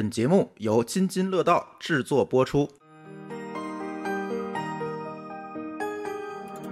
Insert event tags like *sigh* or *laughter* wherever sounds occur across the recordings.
本节目由津津乐道制作播出。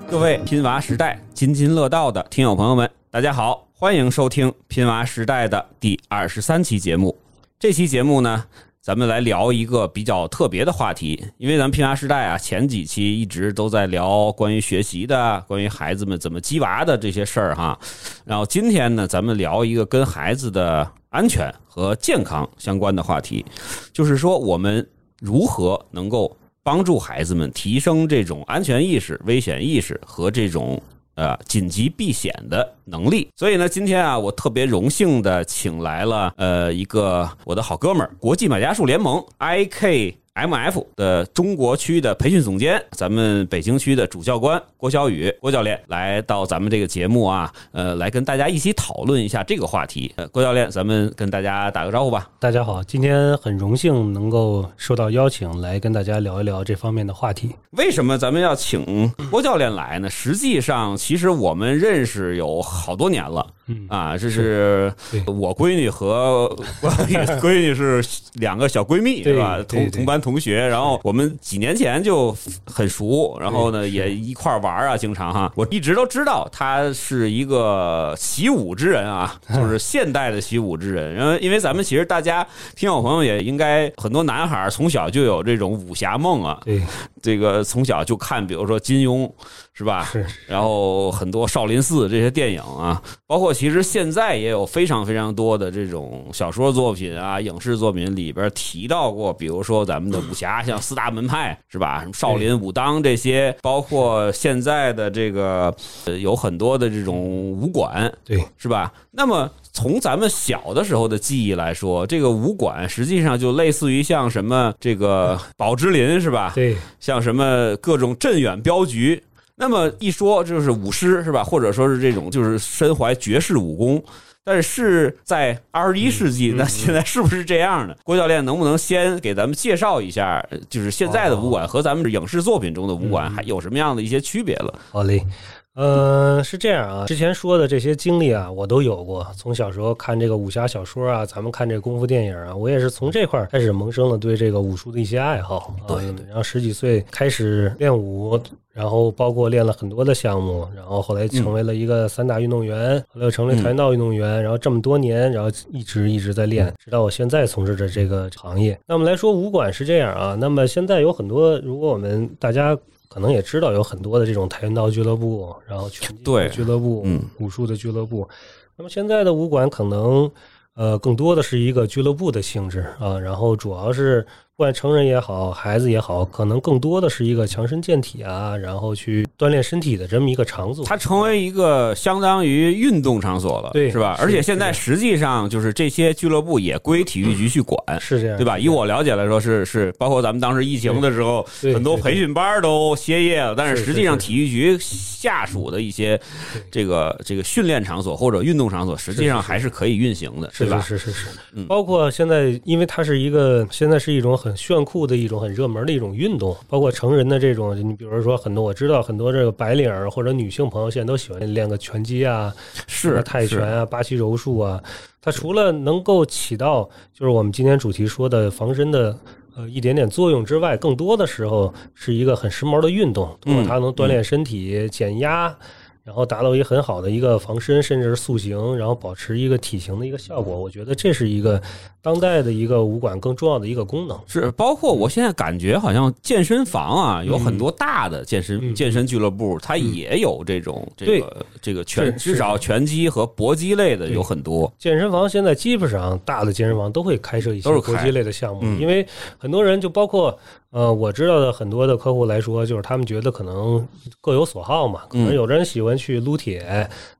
各位拼娃时代津津乐道的听友朋友们，大家好，欢迎收听拼娃时代的第二十三期节目。这期节目呢，咱们来聊一个比较特别的话题，因为咱们拼娃时代啊，前几期一直都在聊关于学习的、关于孩子们怎么鸡娃的这些事儿哈。然后今天呢，咱们聊一个跟孩子的安全和健康相关的话题，就是说我们如何能够帮助孩子们提升这种安全意识、危险意识和这种呃紧急避险的能力。所以呢，今天啊，我特别荣幸的请来了呃一个我的好哥们儿，国际买家数联盟 IK。M.F. 的中国区的培训总监，咱们北京区的主教官郭小雨郭教练来到咱们这个节目啊，呃，来跟大家一起讨论一下这个话题。呃，郭教练，咱们跟大家打个招呼吧。大家好，今天很荣幸能够受到邀请来跟大家聊一聊这方面的话题。为什么咱们要请郭教练来呢？实际上，其实我们认识有好多年了。嗯。啊，这是。我闺女和我 *laughs* 闺女是两个小闺蜜，对是吧？同同班同学，然后我们几年前就很熟，然后呢也一块玩儿啊，经常哈。我一直都知道她是一个习武之人啊，就是现代的习武之人。因为因为咱们其实大家听友朋友也应该很多男孩儿从小就有这种武侠梦啊，对，这个从小就看，比如说金庸，是吧？是然后很多少林寺这些电影啊，包括其实现在也有非常非常多的这种小说作品啊、影视作品里边提到过，比如说咱们的武侠，像四大门派是吧？什么少林、武当这些，包括现在的这个呃有很多的这种武馆，对，是吧？那么从咱们小的时候的记忆来说，这个武馆实际上就类似于像什么这个宝芝林是吧？对，像什么各种镇远镖局。那么一说就是舞狮是吧？或者说是这种就是身怀绝世武功。但是在二十一世纪，那现在是不是这样的？*laughs* 郭教练能不能先给咱们介绍一下，呃就是现在的武馆和咱们影视作品中的武馆还有什么样的一些区别了？好嘞。呃，是这样啊，之前说的这些经历啊，我都有过。从小时候看这个武侠小说啊，咱们看这个功夫电影啊，我也是从这块开始萌生了对这个武术的一些爱好。对啊然后十几岁开始练武，然后包括练了很多的项目，然后后来成为了一个散打运动员，后来又成为跆拳道运动员，然后这么多年，然后一直一直在练，直到我现在从事着这个行业。那么来说，武馆是这样啊，那么现在有很多，如果我们大家。可能也知道有很多的这种跆拳道俱乐部，然后拳击对俱乐部，嗯，武术的俱乐部。那么现在的武馆可能呃更多的是一个俱乐部的性质啊，然后主要是不管成人也好，孩子也好，可能更多的是一个强身健体啊，然后去锻炼身体的这么一个场所。它成为一个相当于运动场所了，对是吧？而且现在实际上就是这些俱乐部也归体育局去管，是这样，对吧？以我了解来说，是是，包括咱们当时疫情的时候，对很多培训班都歇业了，但是是实际上体育局下属的一些这个这个训练场所或者运动场所，实际上还是可以运行的，是对吧？是是是嗯是，包括现在，因为它是一个现在是一种很炫酷的一种很热门的一种运动，包括成人的这种，你比如说很多我知道很多这个白领儿或者女性朋友现在都喜欢练个拳击啊，是泰拳啊、巴西柔术啊，它除了能够起到就是我们今天主题说的防身的呃一点点作用之外，更多的时候是一个很时髦的运动，通过它能锻炼身体、减压。然后达到一个很好的一个防身，甚至是塑形，然后保持一个体型的一个效果。我觉得这是一个当代的一个武馆更重要的一个功能。是，包括我现在感觉好像健身房啊，有很多大的健身嗯健身俱乐部，它也有这种这对个这个拳，至少拳击和搏击类的有很多。健身房现在基本上大的健身房都会开设一些搏击类的项目，嗯因为很多人就包括呃我知道的很多的客户来说，就是他们觉得可能各有所好嘛，可能嗯有的人喜欢去撸铁，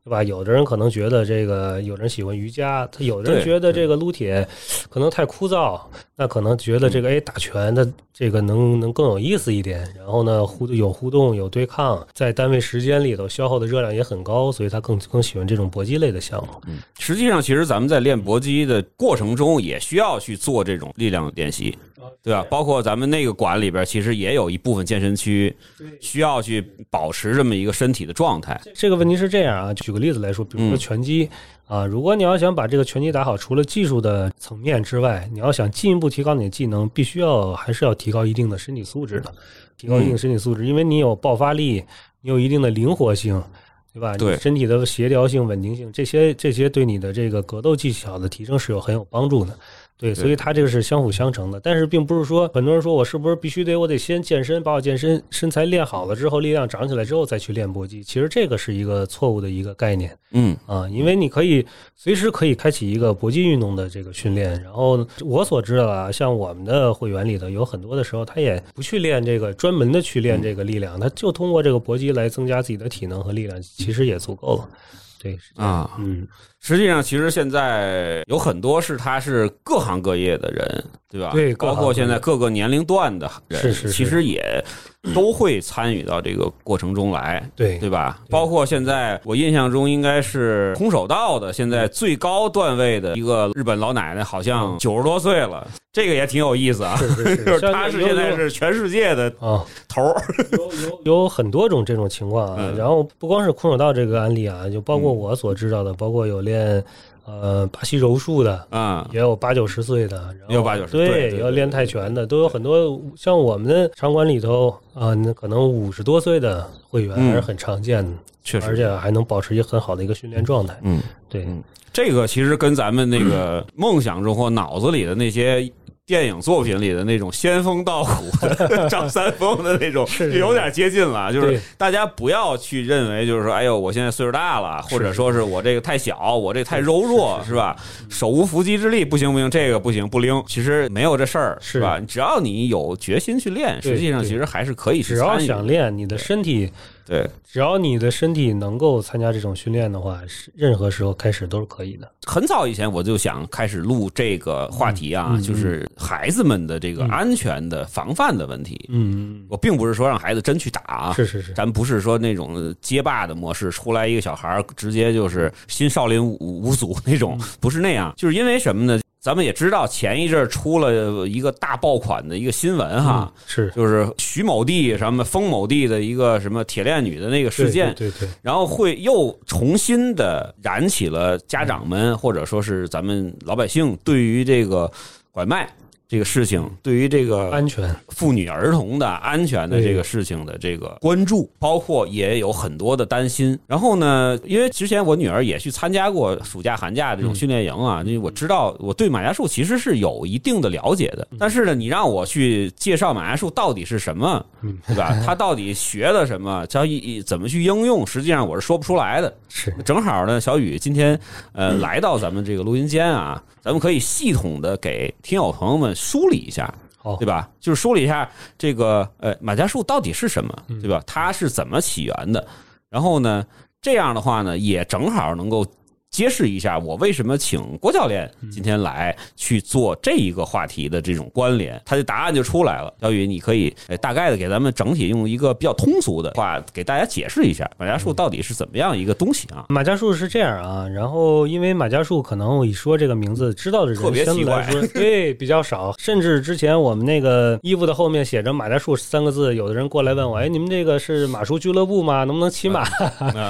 对吧？有的人可能觉得这个，有人喜欢瑜伽，他有的人觉得这个撸铁可能太枯燥，那可能觉得这嗯个哎打拳的这个能能更有意思一点，然后呢互有互动有对抗，在单位时间里头消耗的热量也很高，所以他更更喜欢这种搏击类的项目。实际上，其实咱们在练搏击的过程中，也需要去做这种力量练习。对吧？包括咱们那个馆里边，其实也有一部分健身区需要去保持这么一个身体的状态。这个问题是这样啊，举个例子来说，比如说嗯拳击、啊，如果你要想把这个拳击打好，除了技术的层面之外，你要想进一步提高你的技能，必须要还是要提高一定的身体素质的，提高一定身体素质，因为你有爆发力，你有一定的灵活性。对吧？对你身体的协调性、稳定性，这些这些对你的这个格斗技巧的提升是有很有帮助的。对，所以它这个是相辅相成的。但是并不是说很多人说我是不是必须得我得先健身，把我健身身材练好了之后，力量长起来之后再去练搏击。其实这个是一个错误的一个概念嗯啊，因为你可以随时可以开启一个搏击运动的这个训练。然后我所知道啊，像我们的会员里头有很多的时候，他也不去练这个专门的去练这个力量，他就通过这个搏击来增加自己的体能和力量，其实也足够了。对，是这样啊，嗯，实际上，其实现在有很多是他是各行各业的人，对吧？对包括现在各个年龄段的人，是是是其实也都会参与到这个过程中来。对对吧？包括现在，我印象中应该是空手道的，现在最高段位的一个日本老奶奶，好像九十多岁了，这个也挺有意思啊。是是是 *laughs* 就是像她是现在是全世界的啊，头儿。有有有很多种这种情况啊，嗯然后不光是空手道这个案例啊，就包括我所知道的，包括有练呃巴西柔术的，啊，也有八九十岁的，然后也有八九十对对对，对也有练泰拳的，都有很多。像我们的场馆里头啊，那可能五十多岁的会员嗯还是很常见的，确实而且还能保持一个很好的一个训练状态。嗯，对，嗯这个其实跟咱们那个梦想中或脑子里的那些电影作品里的那种仙风道骨的张三丰的那种，有点接近了。就是大家不要去认为，就是说，哎呦，我现在岁数大了，或者说是我这个太小，我这太柔弱，是吧？手无缚鸡之力，不行不行，这个不行不灵。其实没有这事儿，是吧？只要你有决心去练，实际上其实还是可以去只要想练，你的身体对。只要你的身体能够参加这种训练的话，是任何时候开始都是可以的。很早以前我就想开始录这个话题啊，嗯嗯就是孩子们的这个嗯安全的防范的问题。嗯，我并不是说让孩子真去打啊，是是是，咱不是说那种街霸的模式，出来一个小孩儿直接就是新少林五五祖那种，不是那样。就是因为什么呢？咱们也知道前一阵出了一个大爆款的一个新闻哈，嗯是。就是徐某地什么封某地的一个什么铁链女的那个事件，对对对，然后会又重新的燃起了家长们或者说是咱们老百姓对于这个拐卖这个事情，对于这个安全妇女儿童的安全的这个事情的这个关注，包括也有很多的担心。然后呢，因为之前我女儿也去参加过暑假、寒假这种训练营啊，因为我知道我对马家树其实是有一定的了解的。但是呢，你让我去介绍马家树到底是什么，对吧？*laughs* 它到底学的什么，教一怎么去应用，实际上我是说不出来的。是正好呢，小雨今天呃来到咱们这个录音间啊，咱们可以系统的给听友朋友们梳理一下，对吧？就是梳理一下这个呃马家树到底是什么，对吧？它是怎么起源的？然后呢，这样的话呢，也正好能够。揭示一下我为什么请郭教练今天来去做这一个话题的这种关联，他的答案就出来了。小雨，你可以呃大概的给咱们整体用一个比较通俗的话给大家解释一下马家术到底是怎么样一个东西啊？马家术是这样啊，然后因为马家术可能我一说这个名字，知道的人特别相对来说 *laughs* 对比较少，甚至之前我们那个衣服的后面写着马家术三个字，有的人过来问我，哎，你们这个是马术俱乐部吗？能不能骑马？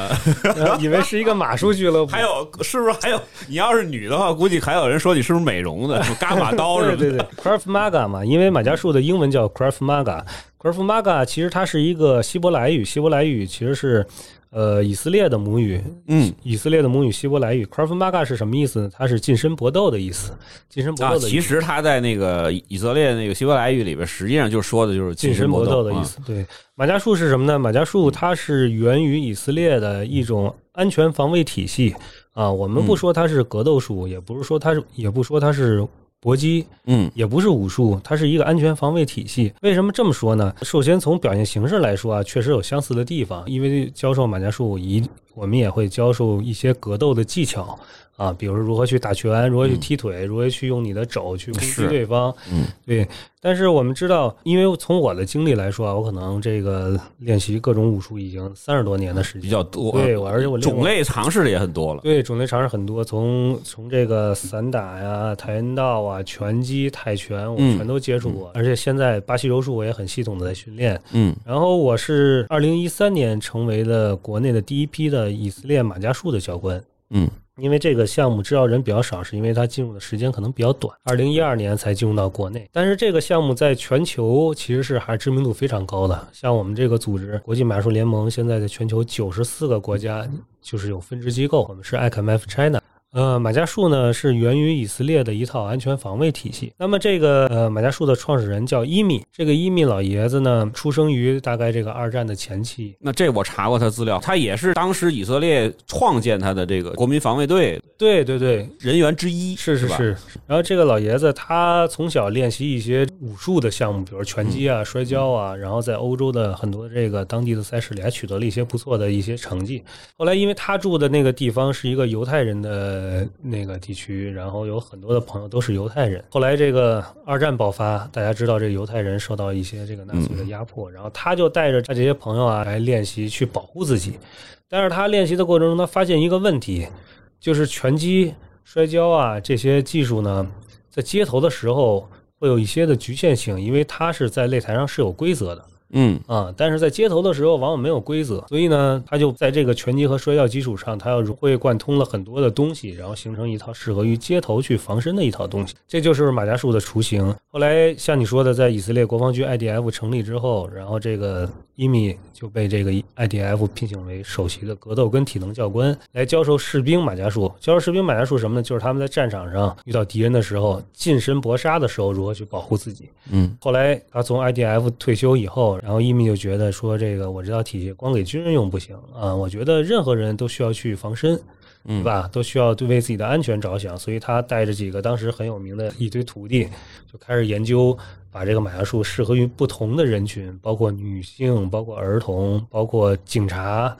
*laughs* 以为是一个马术俱乐部，*laughs* 还有 *laughs* 是不是还有？你要是女的话，*laughs* 估计还有人说你是不是美容的，伽马刀 *laughs* 什么的。对对对，Krav Maga 嘛，因为马家术的英文叫 Krav Maga。Krav Maga 其实它是一个希伯来语，希伯来语其实是呃以色列的母语，嗯以色列的母语希伯来语。Krav Maga 是什么意思呢？它是近身搏斗的意思，近身搏啊，斗的意思。其实它在那个以色列那个希伯来语里边，实际上就说的就是近身搏斗的意啊。思。对，马家术是什么呢？马家术它是源于以色列的一种安全防卫体系啊。我们不说它是格斗术，也不是说它是，也不说它是搏击，嗯也不是武术，它是一个安全防卫体系。为什么这么说呢？首先从表现形式来说啊，确实有相似的地方，因为教授马家术一。我们也会教授一些格斗的技巧啊，比如如何去打拳，如何去踢腿，如何去用你的肘去攻击对方。嗯，对。但是我们知道，因为从我的经历来说啊，我可能这个练习各种武术已经三十多年的时间，比较多，对，我而且我种类尝试的也很多了。对，种类尝试很多，从从这个散打呀、跆拳道啊、拳击、泰拳，我嗯全都接触过。而且现在巴西柔术我也很系统的在训练。嗯然后我是二零一三年成为了国内的第一批的以色列马家术的教官。嗯因为这个项目知道人比较少，是因为它进入的时间可能比较短，二零一二年才进入到国内。但是这个项目在全球其实是还是知名度非常高的。像我们这个组织国际马术联盟，现在在全球九十四个国家就是有分支机构，我们是 ICMF China。呃，马家术呢是源于以色列的一套安全防卫体系。那么这个呃马家术的创始人叫伊米，这个伊米老爷子呢出生于大概这个二战的前期，那这我查过他资料，他也是当时以色列创建他的这个国民防卫队对对对，人员之一，吧？是是是。然后这个老爷子他从小练习一些武术的项目，比如拳击啊、摔跤啊，然后在欧洲的很多这个当地的赛事里还取得了一些不错的一些成绩。后来因为他住的那个地方是一个犹太人的呃那个地区，然后有很多的朋友都是犹太人。后来这个二战爆发，大家知道这犹太人受到一些这个纳粹的压迫，然后他就带着他这些朋友啊来练习去保护自己。但是他练习的过程中，他发现一个问题，就是拳击、摔跤啊这些技术呢，在街头的时候会有一些的局限性，因为他是在擂台上是有规则的嗯啊，但是在街头的时候往往没有规则，所以呢，他就在这个拳击和摔跤基础上，他要融会贯通了很多的东西，然后形成一套适合于街头去防身的一套东西，这就是马家术的雏形。后来像你说的，在以色列国防军 IDF 成立之后，然后这个伊米就被这个 IDF 聘请为首席的格斗跟体能教官，来教授士兵马甲术。教授士兵马甲术什么呢？就是他们在战场上遇到敌人的时候，近身搏杀的时候如何去保护自己。嗯后来他从 IDF 退休以后，然后伊米就觉得说，这个我这套体系光给军人用不行啊，我觉得任何人都需要去防身。对吧？都需要对为自己的安全着想，所以他带着几个当时很有名的一堆徒弟，就开始研究，把这个马家术适合于不同的人群，包括女性、包括儿童、包括警察、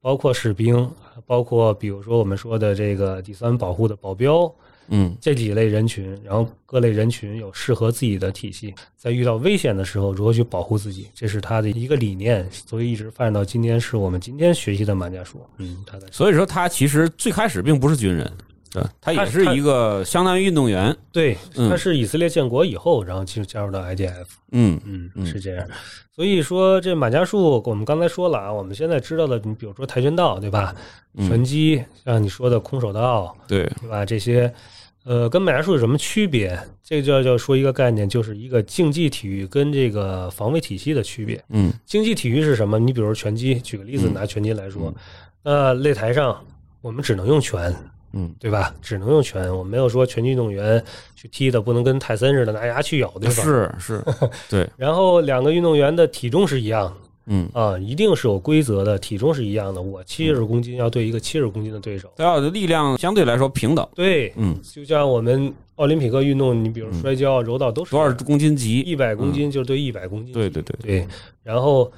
包括士兵，包括比如说我们说的这个第三保护的保镖，嗯这几类人群，然后各类人群有适合自己的体系，在遇到危险的时候如何去保护自己，这是他的一个理念，所以一直发展到今天，是我们今天学习的马家术。嗯，他的所以说他其实最开始并不是军人，对，他也是一个相当于运动员。对，嗯他是以色列建国以后，然后进加入到 IDF。嗯嗯，嗯是这样。所以说，这马家术我们刚才说了啊，我们现在知道的，你比如说跆拳道，对吧？嗯拳击，像你说的空手道，对，对吧？这些，呃，跟马家术有什么区别？这个就要就说一个概念，就是一个竞技体育跟这个防卫体系的区别。嗯竞技体育是什么？你比如拳击，举个例子，嗯拿拳击来说，那擂台上我们只能用拳，嗯，对吧？只能用拳，我没有说拳击运动员去踢的不能跟泰森似的拿牙去咬对吧。是是，*laughs* 对，然后两个运动员的体重是一样的。嗯，啊，一定是有规则的，体重是一样的。我七十公斤要对一个七十公斤的对手，大家的力量相对来说平等。对，嗯，就像我们奥林匹克运动，你比如摔跤、柔道都是多少公斤级？一百公斤就是对一百公斤，对对对，对，然后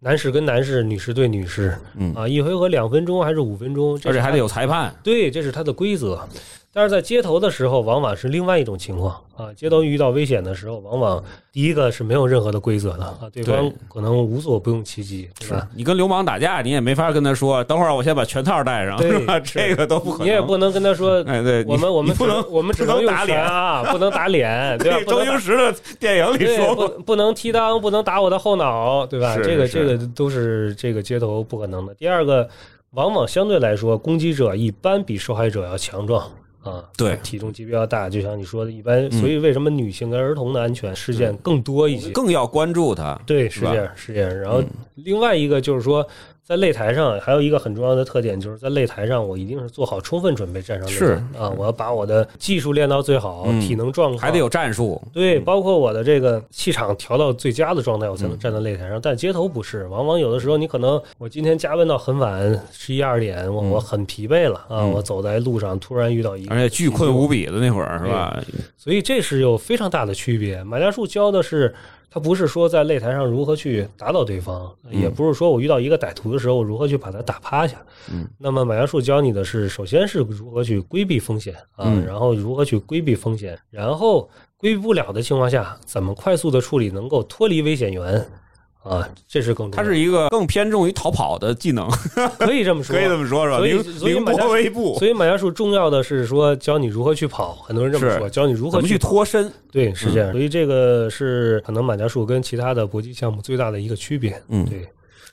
男士跟男士，女士对女士，嗯啊，一回合两分钟还是五分钟，而且还得有裁判。对，这是它的规则。但是在街头的时候，往往是另外一种情况啊。街头遇到危险的时候，往往第一个是没有任何的规则的啊，对方可能无所不用其极，对吧？你跟流氓打架，你也没法跟他说，等会儿我先把拳套戴上，对是吧？*laughs* 这个都不可能。你也不能跟他说，*laughs* 哎，对，我们我们不能，我们只能打脸啊，*laughs* 不能打脸，对吧？周星驰的电影里，说不能踢裆，不能打我的后脑，对吧？这个这个都是这个街头不可能的。第二个，往往相对来说，攻击者一般比受害者要强壮啊，对体重级别要大，就像你说的，一般，嗯所以为什么女性跟儿童的安全事件更多一些？更要关注它。对，是这样，是这样。然后嗯另外一个就是说，在擂台上还有一个很重要的特点，就是在擂台上我一定是做好充分准备站上擂台是啊，我要把我的技术练到最好，嗯体能状况还得有战术。对，包括我的这个气场调到最佳的状态，我嗯才能站在擂台上。但街头不是，往往有的时候你可能我今天加班到很晚，十一二点，我嗯我很疲惫了啊，嗯我走在路上突然遇到一个，而且巨困无比的那会儿是吧？所以这是有非常大的区别。马家术教的是它不是说在擂台上如何去打倒对方，也不是说我遇到一个歹徒的时候如何去把他打趴下。嗯，那么马元术教你的是，首先是如何去规避风险啊，嗯然后如何去规避风险，然后规避不了的情况下，怎么快速的处理，能够脱离危险源啊，这是更重要。它是一个更偏重于逃跑的技能，*laughs* 可以这么说，可以这么说，是吧？所以所以微步，所以马家术重要的是说教你如何去跑，很多人这么是说，教你如何去跑脱身？对，是这样。所以这个是可能马家术跟其他的搏击项目最大的一个区别。嗯对，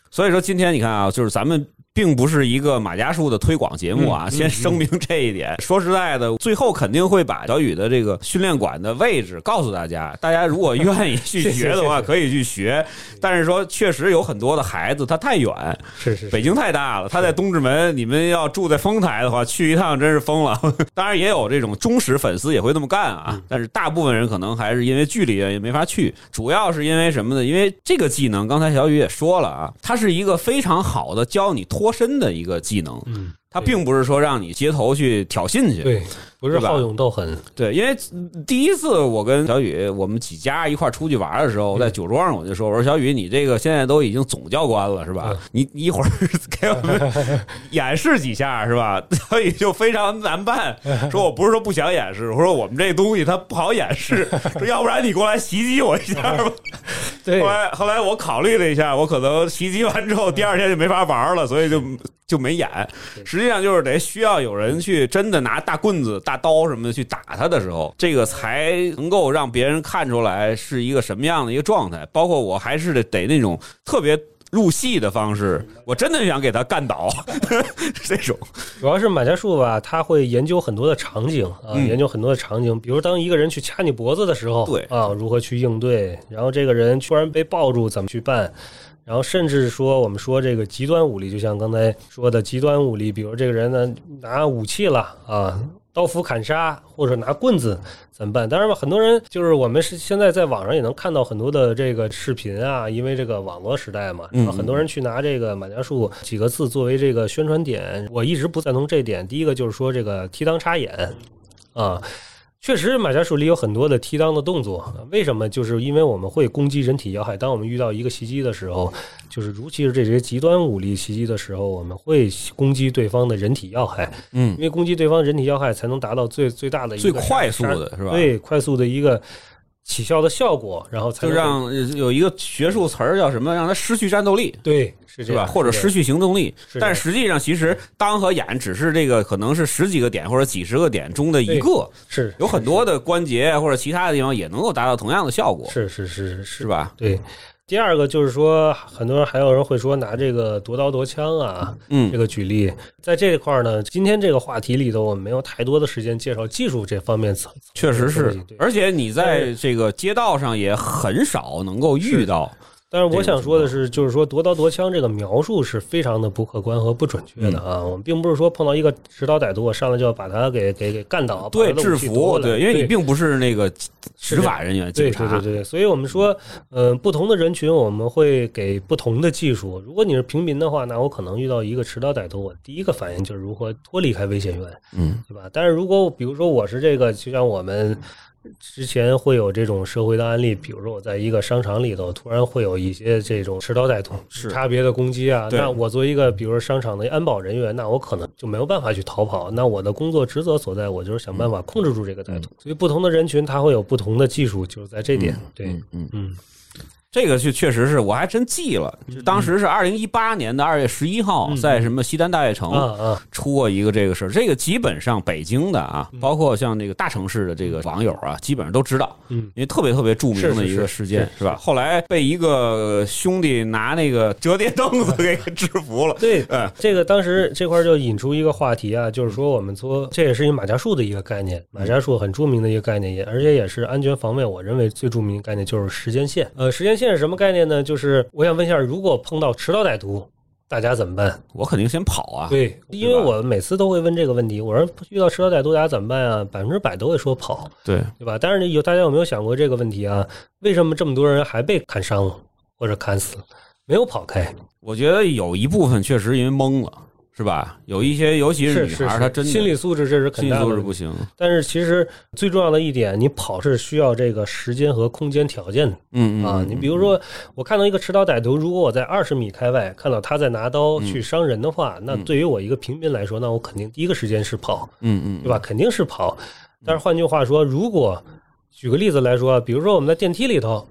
所以说今天你看啊，就是咱们并不是一个马家树的推广节目啊，嗯先声明这一点。说实在的，最后肯定会把小雨的这个训练馆的位置告诉大家，大家如果愿意去学的话，*laughs* 可以去学。但是说，确实有很多的孩子他太远，是是是北京太大了，他在东直门，你们要住在丰台的话，去一趟真是疯了。*laughs* 当然也有这种忠实粉丝也会那么干啊，但是大部分人可能还是因为距离原因没法去，主要是因为什么呢？因为这个技能，刚才小雨也说了啊，它是一个非常好的教你脱身的一个技能，嗯，它并不是说让你街头去挑衅去，对，不是好勇斗狠。对，因为第一次我跟小雨我们几家一块儿出去玩的时候，在酒桌上我就说，我说小雨，你这个现在都已经总教官了是吧嗯？你你一会儿 *laughs* 给我们 *laughs* 演示几下是吧？小雨就非常难办，说我不是说不想演示，我说我们这东西它不好演示，说要不然你过来袭击我一下吧。*laughs* 对后，来后来我考虑了一下，我可能袭击完之后第二天就没法玩了，所以就就没演。实际上就是得需要有人去真的拿大棍子、大刀什么的去打他的时候，这个才能够让别人看出来是一个什么样的一个状态。包括我还是得得那种特别入戏的方式，我真的想给他干倒 *laughs* 这种。主要是马家树吧，他会研究很多的场景啊，嗯研究很多的场景，比如当一个人去掐你脖子的时候，对啊，如何去应对，然后这个人突然被抱住怎么去办。然后甚至说，我们说这个极端武力，就像刚才说的极端武力，比如这个人呢拿武器了啊，刀斧砍杀，或者拿棍子怎么办？当然吧，很多人就是我们是现在在网上也能看到很多的这个视频啊，因为这个网络时代嘛，嗯然后很多人去拿这个马家术几个字作为这个宣传点，我一直不赞同这点。第一个就是说这个提裆插眼啊。确实，马甲鼠里有很多的踢裆的动作。为什么？就是因为我们会攻击人体要害。当我们遇到一个袭击的时候，就是尤其是这些极端武力袭击的时候，我们会攻击对方的人体要害。嗯因，为攻击对方人体要害，才能达到最最大的一个最快速的是吧对，快速的一个起效的效果，然后才让呃有一个学术词儿叫什么？让他失去战斗力。对是吧？或者失去行动力是，但实际上其实当和眼只是这个可能是十几个点或者几十个点中的一个，是有很多的关节或者其他的地方也能够达到同样的效果，是是是是是吧？对。第二个就是说，很多人还有人会说拿这个夺刀夺枪啊，嗯。这嗯，个举例，在这一块儿呢，今天这个话题里头，我们没有太多的时间介绍技术这方面层，确实是，而且你在这个街道上也很少能够遇到，但是我想说的是，就是说夺刀夺枪这个描述是非常的不客观和不准确的啊。我们并不是说碰到一个持刀歹徒，我上来就要把他给给给干倒，对制服，对，因为你并不是那个执法人员，对警察，对对对，所以我们说，呃，不同的人群我们会给不同的技术。如果你是平民的话，那我可能遇到一个持刀歹徒，我第一个反应就是如何脱离开危险源，嗯，对吧？但是如果比如说我是这个，就像我们之前会有这种社会的案例，比如说我在一个商场里头，突然会有一些这种持刀歹徒是差别的攻击啊，那我作为一个比如说商场的安保人员，那我可能就没有办法去逃跑。那我的工作职责所在，我就是想办法控制住这个歹徒。所以不同的人群他会有不同的技术，就是在这点，对，嗯嗯。嗯。这个就确实是我还真记了，就当时是二零一八年的二月十一号，嗯在什么西单大悦城出过一个这个事儿。这个基本上北京的啊，嗯包括像这个大城市的这个网友啊，基本上都知道，嗯因为特别特别著名的一个事件，是是吧？后来被一个兄弟拿那个折叠凳子给制服了。对，嗯这个当时这块就引出一个话题啊，就是说我们说这也是一马家树的一个概念，马家树很著名的一个概念，也而且也是安全防卫，我认为最著名的概念就是时间线。呃，时间线是什么概念呢？就是我想问一下，如果碰到持刀歹徒，大家怎么办？我肯定先跑啊。对，因为我每次都会问这个问题，我说遇到持刀歹徒大家怎么办啊？百分之百都会说跑，对，对吧？但是有大家有没有想过这个问题啊？为什么这么多人还被砍伤或者砍死，没有跑开？我觉得有一部分确实因为懵了。是吧？有一些，尤其是女孩，她真的心理素质这是很心理素质不行。但是其实最重要的一点，你跑是需要这个时间和空间条件的嗯嗯啊。你比如说，我看到一个持刀歹徒，如果我在二十米开外看到他在拿刀去伤人的话，那对于我一个平民来说，那我肯定第一个时间是跑，嗯嗯，对吧？肯定是跑。但是换句话说，如果举个例子来说，比如说我们在电梯里头，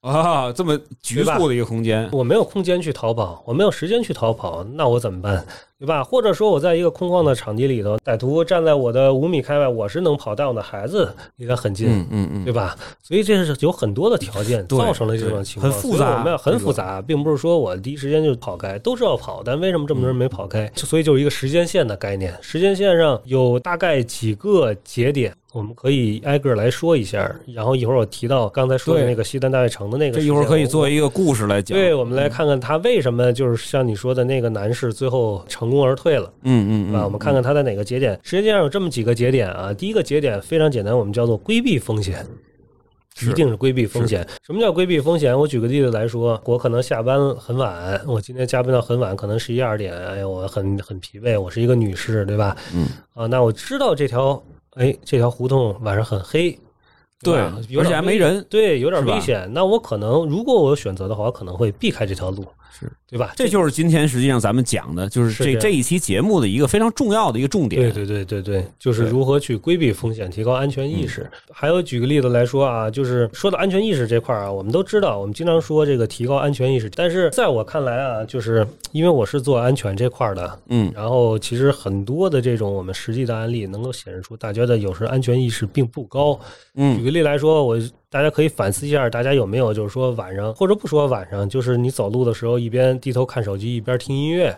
啊，这么局促的一个空间，我没有空间去逃跑，我没有时间去逃跑，那我怎么办？对吧？或者说我在一个空旷的场地里头，歹徒站在我的五米开外，我是能跑，但我的孩子离他很近，嗯嗯嗯，对吧？所以这是有很多的条件 *laughs* 造成了这种情况，很复杂我们要很复杂，并不是说我第一时间就跑开，都是要跑，但为什么这么多人没跑开？所以就是一个时间线的概念，时间线上有大概几个节点。我们可以挨个来说一下，然后一会儿我提到刚才说的那个西单大悦城的那个，这一会儿可以我做一个故事来讲。对，我们来看看他为什么就是像你说的那个男士最后成功而退了，嗯嗯啊，我们看看它在哪个节点。实际上有这么几个节点啊，第一个节点非常简单，我们叫做规避风险。一定是规避风险。什么叫规避风险？我举个例子来说，我可能下班很晚，我今天加班到很晚，可能十一二点，哎呀，我很很疲惫，我是一个女士，对吧？嗯，啊，那我知道这条，哎，这条胡同晚上很黑，对而且还没人对，有点危险。那我可能，如果我有选择的话，我可能会避开这条路，是对吧？这就是今天实际上咱们讲的，就是是这样这这一期节目的一个非常重要的一个重点。对对对对对，就是如何去规避风险，提高安全意识。还有举个例子来说啊，就是说到安全意识这块儿啊，我们都知道，我们经常说这个提高安全意识，但是在我看来啊，就是因为我是做安全这块儿的，嗯然后其实很多的这种我们实际的案例能够显示出大家的有时安全意识并不高。嗯举嗯个例来说，我大家可以反思一下，大家有没有就是说晚上或者不说晚上，就是你走路的时候一边低头看手机一边听音乐，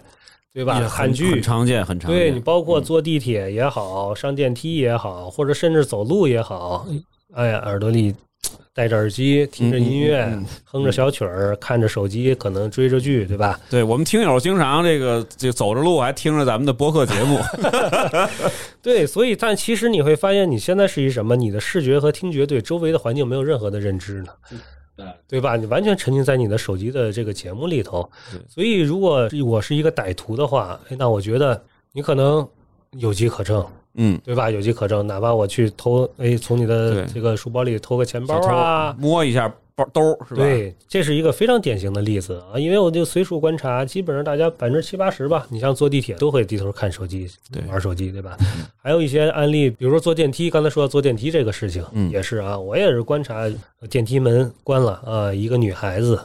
对吧？很常见，很常见。对你包括坐地铁也好，上电梯也好，或者甚至走路也好，哎呀，耳朵里戴着耳机，听着音乐，嗯嗯嗯哼着小曲儿，看着手机，可能追着剧，对吧？对我们听友经常这个就走着路还听着咱们的播客节目，*laughs* 对，所以但其实你会发现，你现在是一什么？你的视觉和听觉对周围的环境没有任何的认知呢，对对吧？你完全沉浸在你的手机的这个节目里头。所以，如果我是一个歹徒的话，哎，那我觉得你可能有机可乘。嗯，对吧？有机可乘，哪怕我去偷，哎，从你的这个书包里偷个钱包啊，摸一下包兜是吧？，对，这是一个非常典型的例子啊。因为我就随处观察，基本上大家百分之七八十吧，你像坐地铁都会低头看手机，对玩手机，对吧？还有一些案例，比如说坐电梯，刚才说到坐电梯这个事情，嗯也是啊，我也是观察电梯门关了啊，一个女孩子，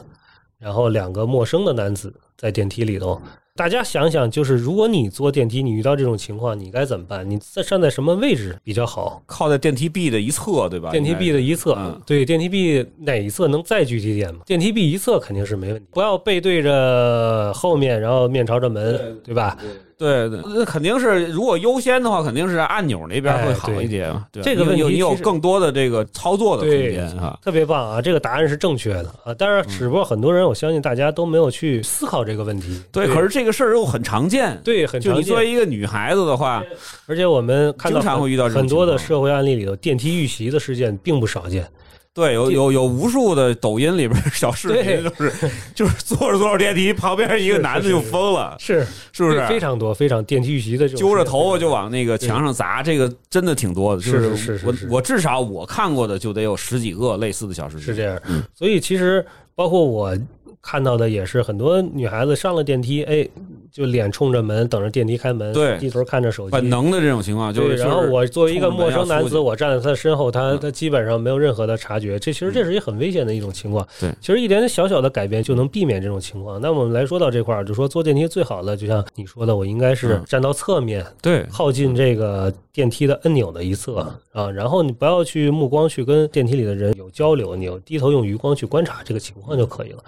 然后两个陌生的男子在电梯里头。大家想想，就是如果你坐电梯，你遇到这种情况，你该怎么办？你在站在什么位置比较好？靠在电梯壁的一侧，对吧？电梯壁的一侧，嗯对，电梯壁哪一侧能再具体点吗？电梯壁一侧肯定是没问题，不要背对着后面，然后面朝着门，对吧？对对，那肯定是如果优先的话，肯定是按钮那边会好一点嘛。对这个问题你有更多的这个操作的空对间啊。特别棒啊！这个答案是正确的啊，但是只不过很多人，我相信大家都没有去思考这个问题。对，可是这个事儿又很常见。对很常就你作为，一个女孩子的话，而且我们看到经常会遇到很多的社会案例里头，电梯遇袭的事件并不少见。对，有有有无数的抖音里边小视频，对就是就是坐着坐着电梯，旁边一个男的就疯了，是是不是？非常多，非常电梯遇袭的揪着头发就往那个墙上砸，这个真的挺多的。就是我是是是是我至少我看过的就得有十几个类似的小视频。是这样嗯，所以其实包括我看到的也是很多女孩子上了电梯，哎，就脸冲着门，等着电梯开门，对低头看着手机，本能的这种情况，就是，然后我作为一个陌生男子，我站在他的身后，他嗯他基本上没有任何的察觉。这其实这是一个很危险的一种情况。对其实一点点小小的改变就能避免这种情况。那我们来说到这块儿，就说坐电梯最好的，就像你说的，我应该是嗯站到侧面，对靠近这个电梯的按钮的一侧啊，然后你不要去目光去跟电梯里的人有交流，你有低头用余光去观察这个情况就可以了。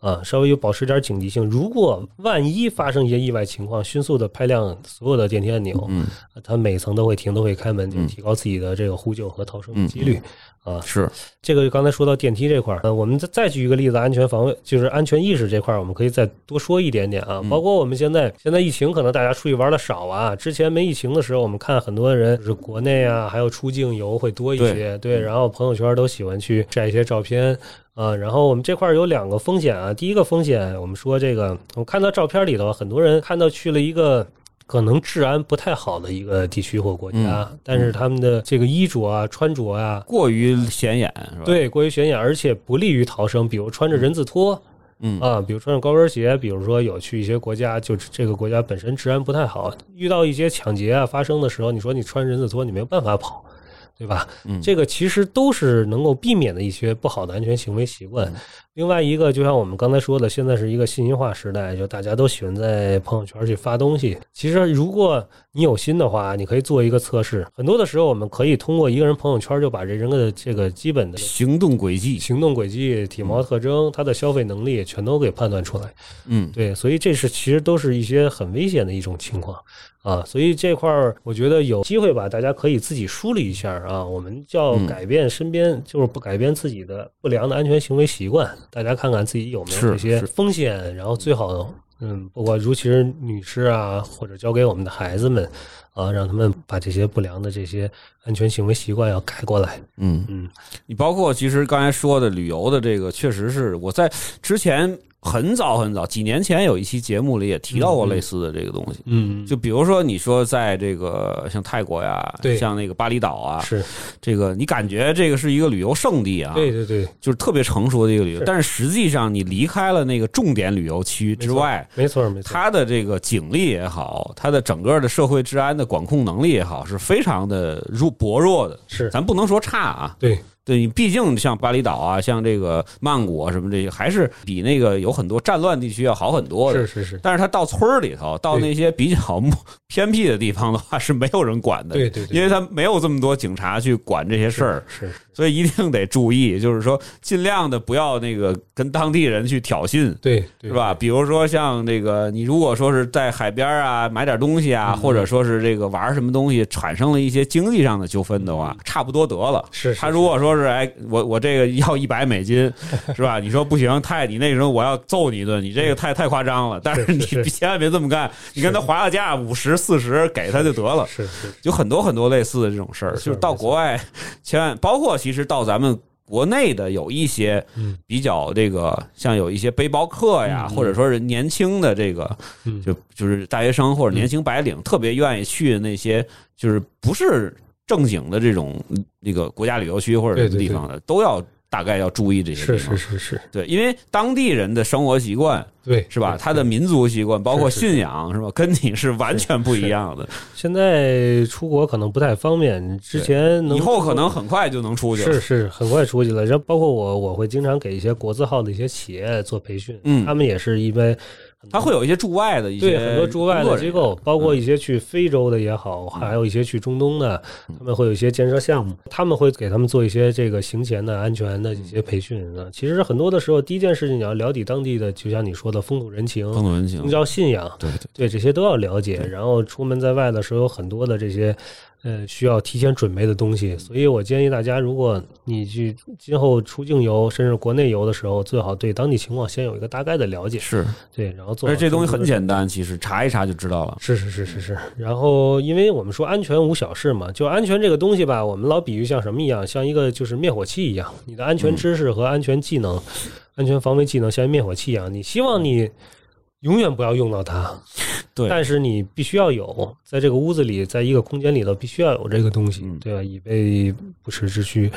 啊，稍微有保持点警惕性。如果万一发生一些意外情况，迅速的拍亮所有的电梯按钮，嗯，它每层都会停，都会开门，提高自己的这个呼救和逃生的几率。啊，是这个刚才说到电梯这块儿，呃，我们再再举一个例子，安全防卫就是安全意识这块儿，我们可以再多说一点点啊。包括我们现在现在疫情，可能大家出去玩的少啊。之前没疫情的时候，我们看很多人就是国内啊，还有出境游会多一些，对，然后朋友圈都喜欢去晒一些照片。啊，然后我们这块儿有两个风险啊。第一个风险，我们说这个，我看到照片里头，很多人看到去了一个可能治安不太好的一个地区或国家，但是他们的这个衣着啊、穿着啊，过于显眼是吧？，对过于显眼，而且不利于逃生。比如穿着人字拖，嗯啊，比如穿着高跟鞋，比如说有去一些国家，就这个国家本身治安不太好，遇到一些抢劫啊发生的时候，你说你穿人字拖，你没有办法跑。对吧？嗯这个其实都是能够避免的一些不好的安全行为习惯。另外一个，就像我们刚才说的，现在是一个信息化时代，就大家都喜欢在朋友圈去发东西。其实，如果你有心的话，你可以做一个测试。很多的时候，我们可以通过一个人朋友圈就把这人的这个基本的行动轨迹，行动轨迹、体貌特征、他的消费能力全都给判断出来。嗯，对，所以这是其实都是一些很危险的一种情况啊。所以这块儿，我觉得有机会吧，大家可以自己梳理一下啊。我们叫嗯改变身边，就是不改变自己的不良的安全行为习惯。大家看看自己有没有这些风险，然后最好。嗯，包括尤其是女士啊，或者交给我们的孩子们啊，让他们把这些不良的这些安全行为习惯要改过来。嗯嗯，你包括其实刚才说的旅游的这个，确实是我在之前很早很早几年前有一期节目里也提到过类似的这个东西。嗯，就比如说你说在这个像泰国呀，对。像那个巴厘岛啊，是。这个你感觉这个是一个旅游胜地啊，对对对，就是特别成熟的一个旅游，但是实际上你离开了那个重点旅游区之外，没错没错，它的这个警力也好，它的整个的社会治安的管控能力也好，是非常的弱薄弱的。是。咱不能说差啊，对对你毕竟像巴厘岛啊，像这个曼谷啊什么这些，还是比那个有很多战乱地区要好很多的。是是是，但是他到村儿里头，到那些比较偏僻的地方的话，是没有人管的。对对对因为他没有这么多警察去管这些事儿，是是所以一定得注意，就是说尽量的不要那个跟当地人去挑衅。对对是吧？？比如说像这个，你如果说是在海边啊买点东西嗯啊，或者说是这个玩什么东西产生了一些经济上的纠纷的话，差不多得了。嗯是是他如果说是哎，我我这个要一百美金，*laughs* 是吧？你说不行，太你那时候我要揍你一顿，你这个太太夸张了。但是你千万别这么干，你跟他划个价五十四十给他就得了。是是有很多很多类似的这种事儿，就是到国外，千万包括其实到咱们国内的有一些嗯。比较这个，像有一些背包客呀，嗯或者说是年轻的这个，嗯。就就是大学生或者年轻白领，特别愿意去那些就是不是正经的这种那个国家旅游区或者什么地方的，都要大概要注意这些是地方。是是是，对，因为当地人的生活习惯对，是吧？他的民族习惯，包括信仰是吧？跟你是完全不一样的。现在出国可能不太方便，之前能以后可能很快就能出去了。是是很快出去了。然后包括我，我会经常给一些国字号的一些企业做培训，嗯他们也是因为他会有一些驻外的一些对很多驻外的机构，包括一些去非洲的也好，还有一些去中东的，他们会有一些建设项目，他们会给他们做一些这个行前的安全的一些培训啊。其实很多的时候，第一件事情你要了解当地的，就像你说的风土人情、风土人情宗。教信仰，对对，对这些都要了解。然后出门在外的时候，有很多的这些呃需要提前准备的东西。所以我建议大家，如果你去今后出境游，甚至国内游的时候，最好对当地情况先有一个大概的了解。是，对，然后做好而且这东西很简单，其实查一查就知道了。是是是是是，然后因为我们说安全无小事嘛，就安全这个东西吧，我们老比喻像什么一样，像一个就是灭火器一样，你的安全知识和安全技能、安全防卫技能像灭火器一样，你希望你永远不要用到它，对但是你必须要有，在这个屋子里，在一个空间里头，必须要有这个东西嗯，对吧？以备不时之需。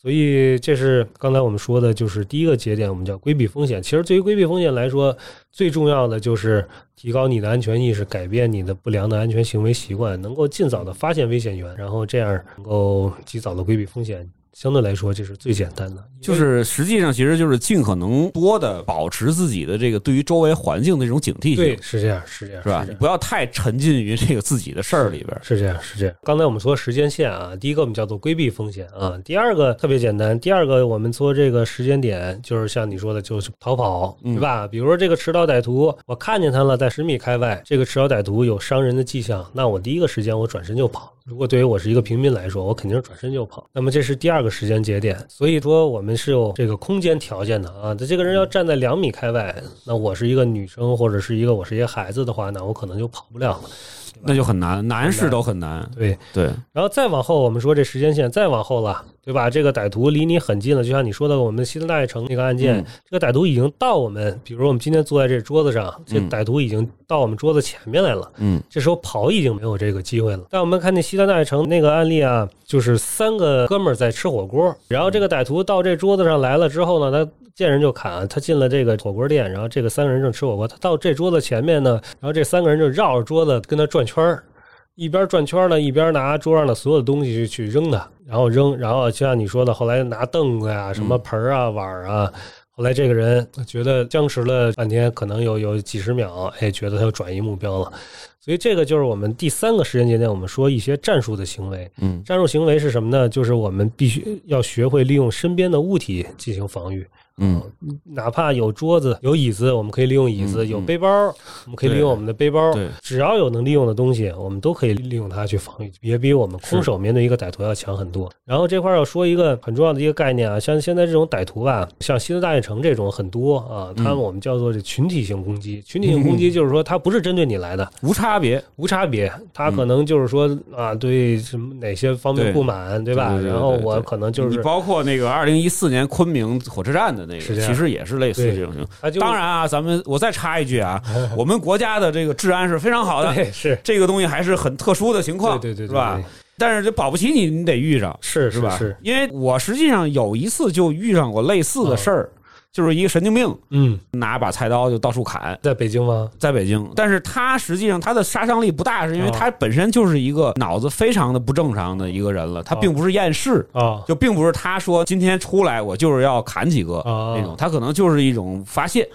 所以这是刚才我们说的，就是第一个节点，我们叫规避风险。其实对于规避风险来说，最重要的就是提高你的安全意识，改变你的不良的安全行为习惯，能够尽早的发现危险源，然后这样能够及早的规避风险。相对来说，这是最简单的，就是实际上，其实就是尽可能多的保持自己的这个对于周围环境的这种警惕性对，性，是这样，是这样，是吧？不要太沉浸于这个自己的事儿里边。是这样，是这样。刚才我们说时间线啊，第一个我们叫做规避风险啊，第二个特别简单，第二个我们做这个时间点，就是像你说的，就是逃跑，嗯对吧？比如说这个持刀歹徒，我看见他了，在十米开外，这个持刀歹徒有伤人的迹象，那我第一个时间我转身就跑。如果对于我是一个平民来说，我肯定是转身就跑。那么这是第二个时间节点，所以说我们是有这个空间条件的啊。这个人要站在两米开外，那我是一个女生或者是一个我是一个孩子的话，那我可能就跑不了了。那就很难，男士都很难。对，对，然后再往后，我们说这时间线再往后了，对对吧？这个歹徒离你很近了，就像你说的，我们西单大悦城那个案件，这个歹徒已经到我们，比如我们今天坐在这桌子上，这歹徒已经到我们桌子前面来了，嗯，这时候跑已经没有这个机会了。但我们看那西单大悦城那个案例啊，就是三个哥们儿在吃火锅，然后这个歹徒到这桌子上来了之后呢，他见人就砍，他进了这个火锅店，然后这个三个人正吃火锅，他到这桌子前面呢，然后这三个人就绕着桌子跟他转圈儿。一边转圈呢，一边拿桌上的所有的东西去去扔它，然后扔，然后就像你说的，后来拿凳子呀、什么盆儿啊、碗儿啊，后来这个人觉得僵持了半天，可能有有几十秒，哎，觉得他要转移目标了，所以这个就是我们第三个时间节点，我们说一些战术的行为。嗯，战术行为是什么呢？就是我们必须要学会利用身边的物体进行防御。嗯，哪怕有桌子、有椅子，我们可以利用椅子；有背包，我们可以利用我们的背包。对，只要有能利用的东西，我们都可以利用它去防御，也比我们空手面对一个歹徒要强很多。然后这块要说一个很重要的一个概念啊，像现在这种歹徒吧，像西单大悦城这种很多啊，他们我们叫做这群体性攻击。群体性攻击就是说，它不是针对你来的，无差别，无差别，他可能就是说啊，对什么哪些方面不满，对吧？然后我可能就是你包括那个二零一四年昆明火车站的那个，其实也是类似这种情况。当然啊，咱们我再插一句啊，*laughs* 我们国家的这个治安是非常好的，是这个东西还是很特殊的情况，对对对，是吧？但是这保不齐你你得遇上，是是吧？是因为我实际上有一次就遇上过类似的事儿。就是一个神经病，嗯，拿把菜刀就到处砍，在北京吗？在北京，但是他实际上他的杀伤力不大，是因为他本身就是一个脑子非常的不正常的一个人了，他并不是厌世啊，就并不是他说今天出来我就是要砍几个那种，他可能就是一种发泄，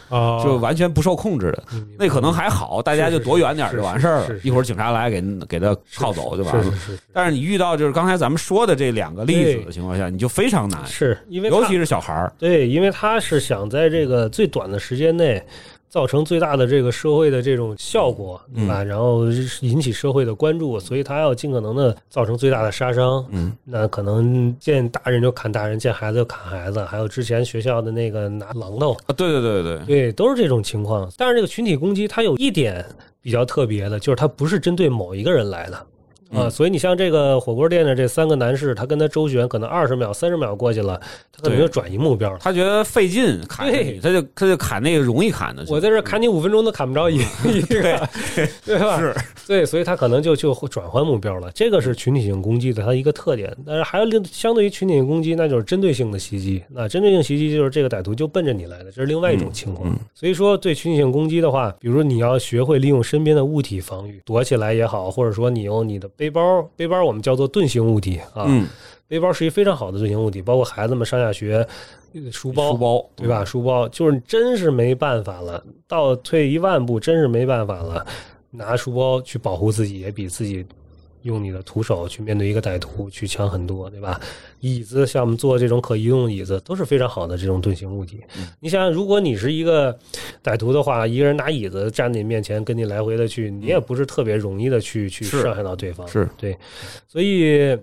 就完全不受控制的，那可能还好，大家就躲远点就完事儿了，一会儿警察来给给他铐走就完了。但是你遇到就是刚才咱们说的这两个例子的情况下，你就非常难，是因为尤其是小孩儿，对，因为他是。想在这个最短的时间内造成最大的这个社会的这种效果，对吧？然后引起社会的关注，所以他要尽可能的造成最大的杀伤。嗯，那可能见大人就砍大人，见孩子就砍孩子，还有之前学校的那个拿榔头啊，对对对对对，都是这种情况。但是这个群体攻击，它有一点比较特别的，就是它不是针对某一个人来的。啊，所以你像这个火锅店的这三个男士，他跟他周旋，可能二十秒、三十秒过去了，他可能就转移目标了。他觉得费劲砍你，他就他就砍那个容易砍的。我在这砍你五分钟都砍不着一一个，*laughs* *laughs* 对吧？是，对，所以他可能就就转换目标了。这个是群体性攻击的它一个特点。但是还有另相对于群体性攻击，那就是针对性的袭击。那针对性袭击就是这个歹徒就奔着你来的，这是另外一种情况。所以说，对群体性攻击的话，比如你要学会利用身边的物体防御，躲起来也好，或者说你用你的背包，背包。我们叫做盾形物体啊，背包是一非常好的盾形物体，包括孩子们上下学，书包，书包对吧？书包就是真是没办法了，倒退一万步，真是没办法了，拿书包去保护自己，也比自己用你的徒手去面对一个歹徒去强很多，对吧？椅子像我们做这种可移动椅子都是非常好的这种盾形物体。你想想，如果你是一个歹徒的话，一个人拿椅子站在你面前，跟你来回的去，你也不是特别容易的去去伤害到对方。是对，所以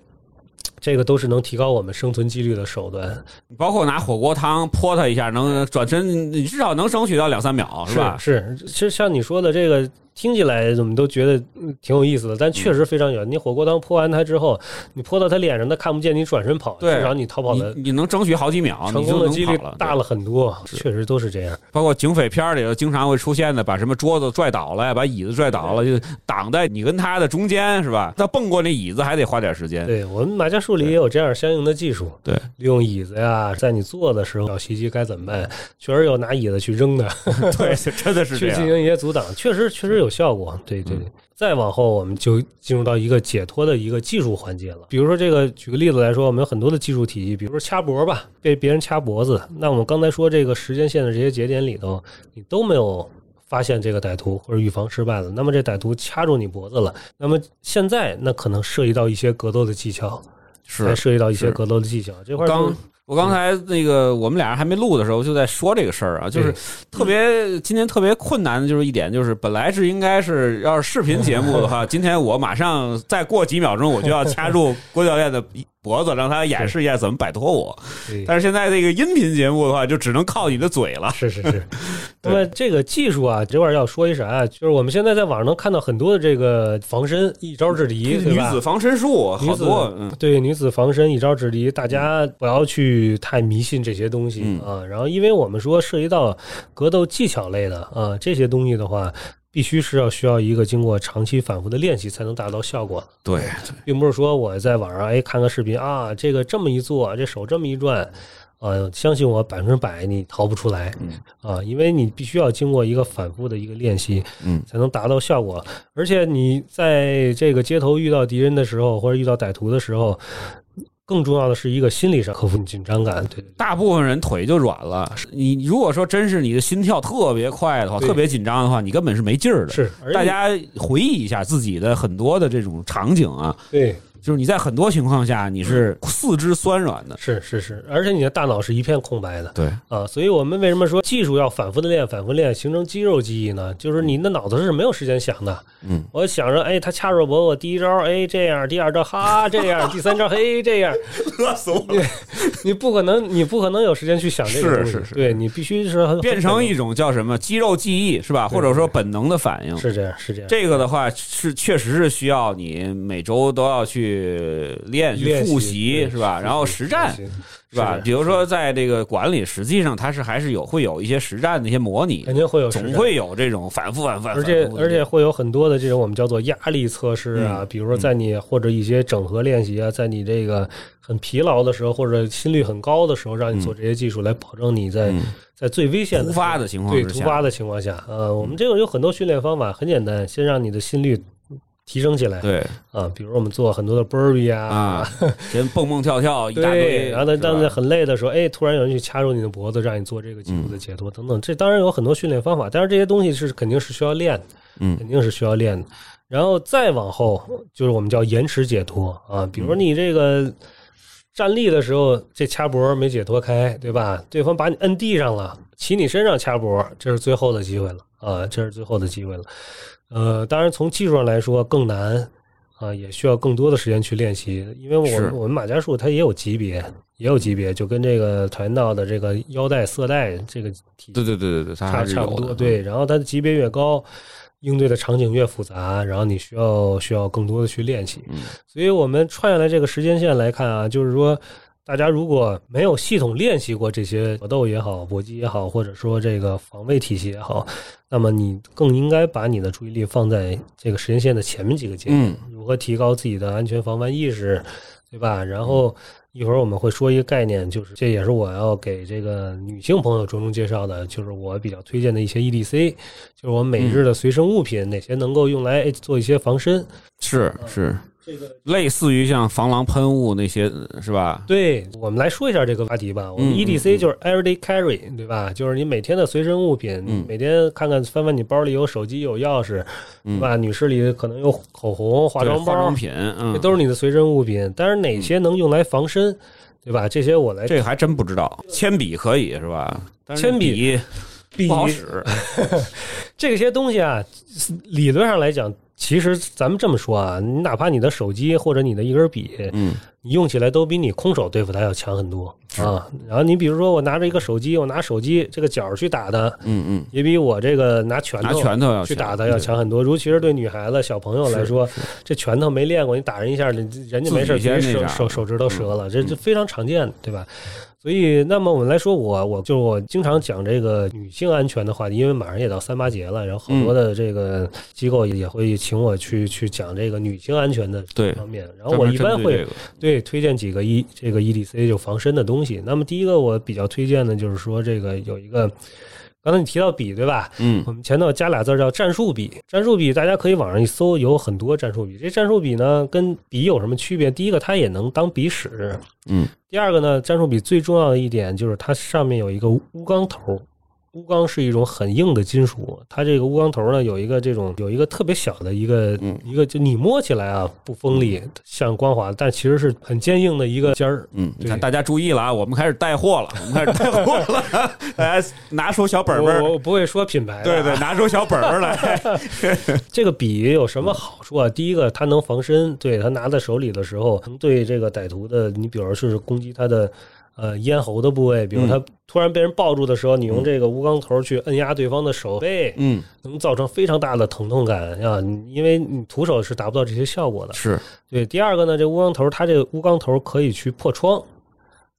这个都是能提高我们生存几率的手段。包括拿火锅汤泼他一下，能转身，你至少能争取到两三秒，是吧？是，其实像你说的这个。听起来怎么都觉得挺有意思的，但确实非常远。你火锅汤泼完他之后，你泼到他脸上，他看不见，你转身跑，至少你逃跑的你能争取好几秒，成功的几率大了很多。确实都是这样。包括警匪片里头经常会出现的，把什么桌子拽倒了，把椅子拽倒了，就挡在你跟他的中间，是吧？他蹦过那椅子还得花点时间。对我们马家树里也有这样相应的技术。对，利用椅子呀，在你坐的时候要袭击该怎么办？确实有拿椅子去扔的。*laughs* 对，真的是 *laughs* 去进行一些阻挡，确实确实有效果。对。对，再往后我们就进入到一个解脱的一个技术环节了。比如说，这个举个例子来说，我们有很多的技术体系，比如说掐脖吧，被别人掐脖子。那我们刚才说这个时间线的这些节点里头，你都没有发现这个歹徒或者预防失败了。那么这歹徒掐住你脖子了，那么现在那可能涉及到一些格斗的技巧，是涉及到一些格斗的技巧。这块刚。我刚才那个我们俩人还没录的时候，就在说这个事儿啊，就是特别今天特别困难的就是一点，就是本来是应该是要是视频节目的话，*laughs* 今天我马上再过几秒钟我就要掐住郭教练的脖子，让他演示一下怎么摆脱我。但是现在这个音频节目的话，就只能靠你的嘴了。是是是，*laughs* 那么这个技术啊，这块要说一啥啊？就是我们现在在网上能看到很多的这个防身一招制敌，女子防身术好多，嗯对女子防身一招制敌，大家不要去太迷信这些东西、嗯啊。然后，因为我们说涉及到格斗技巧类的啊这些东西的话，必须是要需要一个经过长期反复的练习才能达到效果，对，并不是说我在网上哎看个视频啊，这个这么一做，这手这么一转。呃，相信我，百分之百你逃不出来，嗯啊，因为你必须要经过一个反复的一个练习，嗯才能达到效果。而且你在这个街头遇到敌人的时候，或者遇到歹徒的时候，更重要的是一个心理上克服紧张感。对，大部分人腿就软了。你如果说真是你的心跳特别快的话，特别紧张的话，你根本是没劲儿的。是，大家回忆一下自己的很多的这种场景啊，对，就是你在很多情况下你是四肢酸软的。是是是，而且你的大脑是一片空白的。对，啊，所以我们为什么说技术要反复的练、反复练，形成肌肉记忆呢？就是你的脑子是没有时间想的。嗯，我想着，哎，他掐着我，我第一招，哎这样，第二招哈这样，第三招嘿这样，*laughs* 乐死我你你不可能，你不可能有时间去想这个东西。是是是对你必须是很变成一种叫什么肌肉记忆是吧？或者说本能的反应。是这样是这样。这个的话是确实是需要你每周都要去练、去练去复习是吧？然后实战是。是吧？比如说在这个管理，实际上它是还是有会有一些实战的一些模拟肯，定会有总会有这种反复、反复、反复。而且而且会有很多的这种我们叫做压力测试啊，嗯比如说在你或者一些整合练习啊，在你这个很疲劳的时候，或者心率很高的时候，让你做这些技术来保证你在、嗯。在最危险的突发的情况对，突发的情况下，呃，我们这个有很多训练方法，很简单，先让你的心率提升起来对啊，比如我们做很多的 burpee 啊。啊，先蹦蹦跳跳 *laughs* 一大，堆，然后呢，当你很累的时候，哎，突然有人去掐住你的脖子，让你做这个肌肉的解脱等等，这当然有很多训练方法，但是这些东西是肯定是需要练的。嗯肯定是需要练的。然后再往后就是我们叫延迟解脱啊，比如你这个站立的时候，这掐脖没解脱开，对吧？对方把你摁地上了，骑你身上掐脖，这是最后的机会了啊，这是最后的机会了。呃，当然从技术上来说更难啊，也需要更多的时间去练习，因为我们我们马家术它也有级别，也有级别，就跟这个跆拳道的这个腰带、色带这个体对对对对对，差差不多，对。然后它的级别越高，应对的场景越复杂，然后你需要需要更多的去练习。嗯所以我们串下来这个时间线来看啊，就是说。大家如果没有系统练习过这些格斗也好、搏击也好，或者说这个防卫体系也好，那么你更应该把你的注意力放在这个时间线的前面几个阶段，嗯如何提高自己的安全防范意识，对吧？然后一会儿我们会说一个概念，就是这也是我要给这个女性朋友着重介绍的，就是我比较推荐的一些 EDC，就是我每日的随身物品，哪些能够用来哎做一些防身。是是这个类似于像防狼喷雾那些是吧？对我们来说一下这个话题吧。我们嗯嗯 EDC 就是 everyday carry，对吧？就是你每天的随身物品，嗯每天看看翻翻你包里有手机有钥匙，对吧？女士里可能有口红、化妆包，化妆品，嗯这，都是你的随身物品。但是哪些能用来防身，对吧？这些我来这个还真不知道。铅笔可以是吧？铅笔不好使。*laughs* 这些东西啊，理论上来讲，其实咱们这么说啊，你哪怕你的手机或者你的一根笔，嗯，你用起来都比你空手对付它要强很多啊。然后你比如说，我拿着一个手机，我拿手机这个角去打它，嗯嗯，也比我这个拿拳拿头拳头去打强它要强很多。尤其是对女孩子、小朋友来说，这拳头没练过，你打人一下，你人家没事，手手手指头折了，这这非常常见，对吧？所以，那么我们来说，我我就是我经常讲这个女性安全的话题，因为马上也到三八节了，然后很多的这个机构也会请我去去讲这个女性安全的对方面。然后我一般会对推荐几个 E 这个 EDC 就防身的东西。那么第一个我比较推荐的就是说这个有一个，刚才你提到笔对吧？嗯我们前头加俩字叫战术笔。战术笔大家可以网上一搜，有很多战术笔。这战术笔呢跟笔有什么区别？第一个它也能当笔使，嗯第二个呢，战术笔最重要的一点就是它上面有一个钨钢头。钨钢是一种很硬的金属，它这个钨钢头呢有一个这种有一个特别小的一个、嗯一个，就你摸起来啊不锋利，像光滑，但其实是很坚硬的一个尖儿。嗯，你看大家注意了啊，我们开始带货了，我们开始带货了，大 *laughs* 家拿出小本本儿我，我不会说品牌对对，拿出小本本儿来，*laughs* 这个笔有什么好处啊？第一个，它能防身，对它拿在手里的时候，能对这个歹徒的，你比如说是攻击他的呃咽喉的部位，比如他突然被人抱住的时候，你用这个钨钢头去摁压对方的手背，嗯，能造成非常大的疼痛感啊！因为你徒手是达不到这些效果的。是对，第二个呢，这钨钢头它这个钨钢头可以去破窗，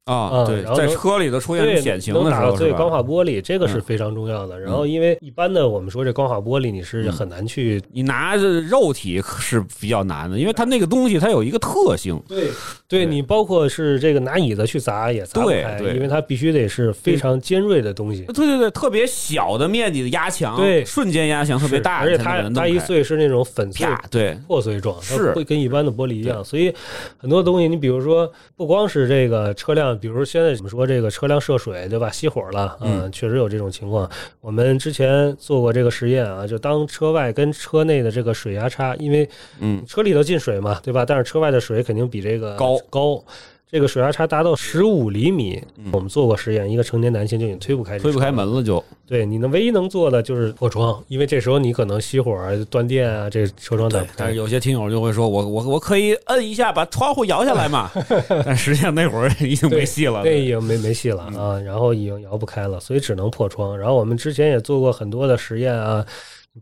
啊，嗯对，在然后能车里头出现对，险情的时候，是吧打碎钢化玻璃，这个是嗯非常重要的。然后，因为一般的我们说这钢化玻璃，你是很难去你拿着肉体是比较难的，因为它那个东西它有一个特性，对，对你包括是这个拿椅子去砸也砸不开，对对因为它必须得是非常尖锐的东西。对对对，特别小的面积的压强，对瞬间压强特别大，而且它它一碎是那种粉碎啪，对，破碎状，是会跟一般的玻璃一样。所以很多东西，你比如说，不光是这个车辆，比如现在怎么说这个车辆涉水，对吧？熄火了，嗯确实有这种情况。我们之前做过这个实验啊，就当车外跟车内的这个水压差，因为嗯，车里头进水嘛，对吧？但是车外的水肯定比这个高高。这个水压差达到十五厘米，我们做过实验，一个成年男性就已经推不开推不开门了就，对，你能唯一能做的就是破窗，因为这时候你可能熄火、断电啊，这车窗打不开。但是。有些听友就会说，我我我可以摁一下把窗户摇下来嘛，*laughs* 但实际上那会儿已经没戏了，那已经没没戏了嗯。啊，然后已经摇不开了，所以只能破窗。然后我们之前也做过很多的实验啊，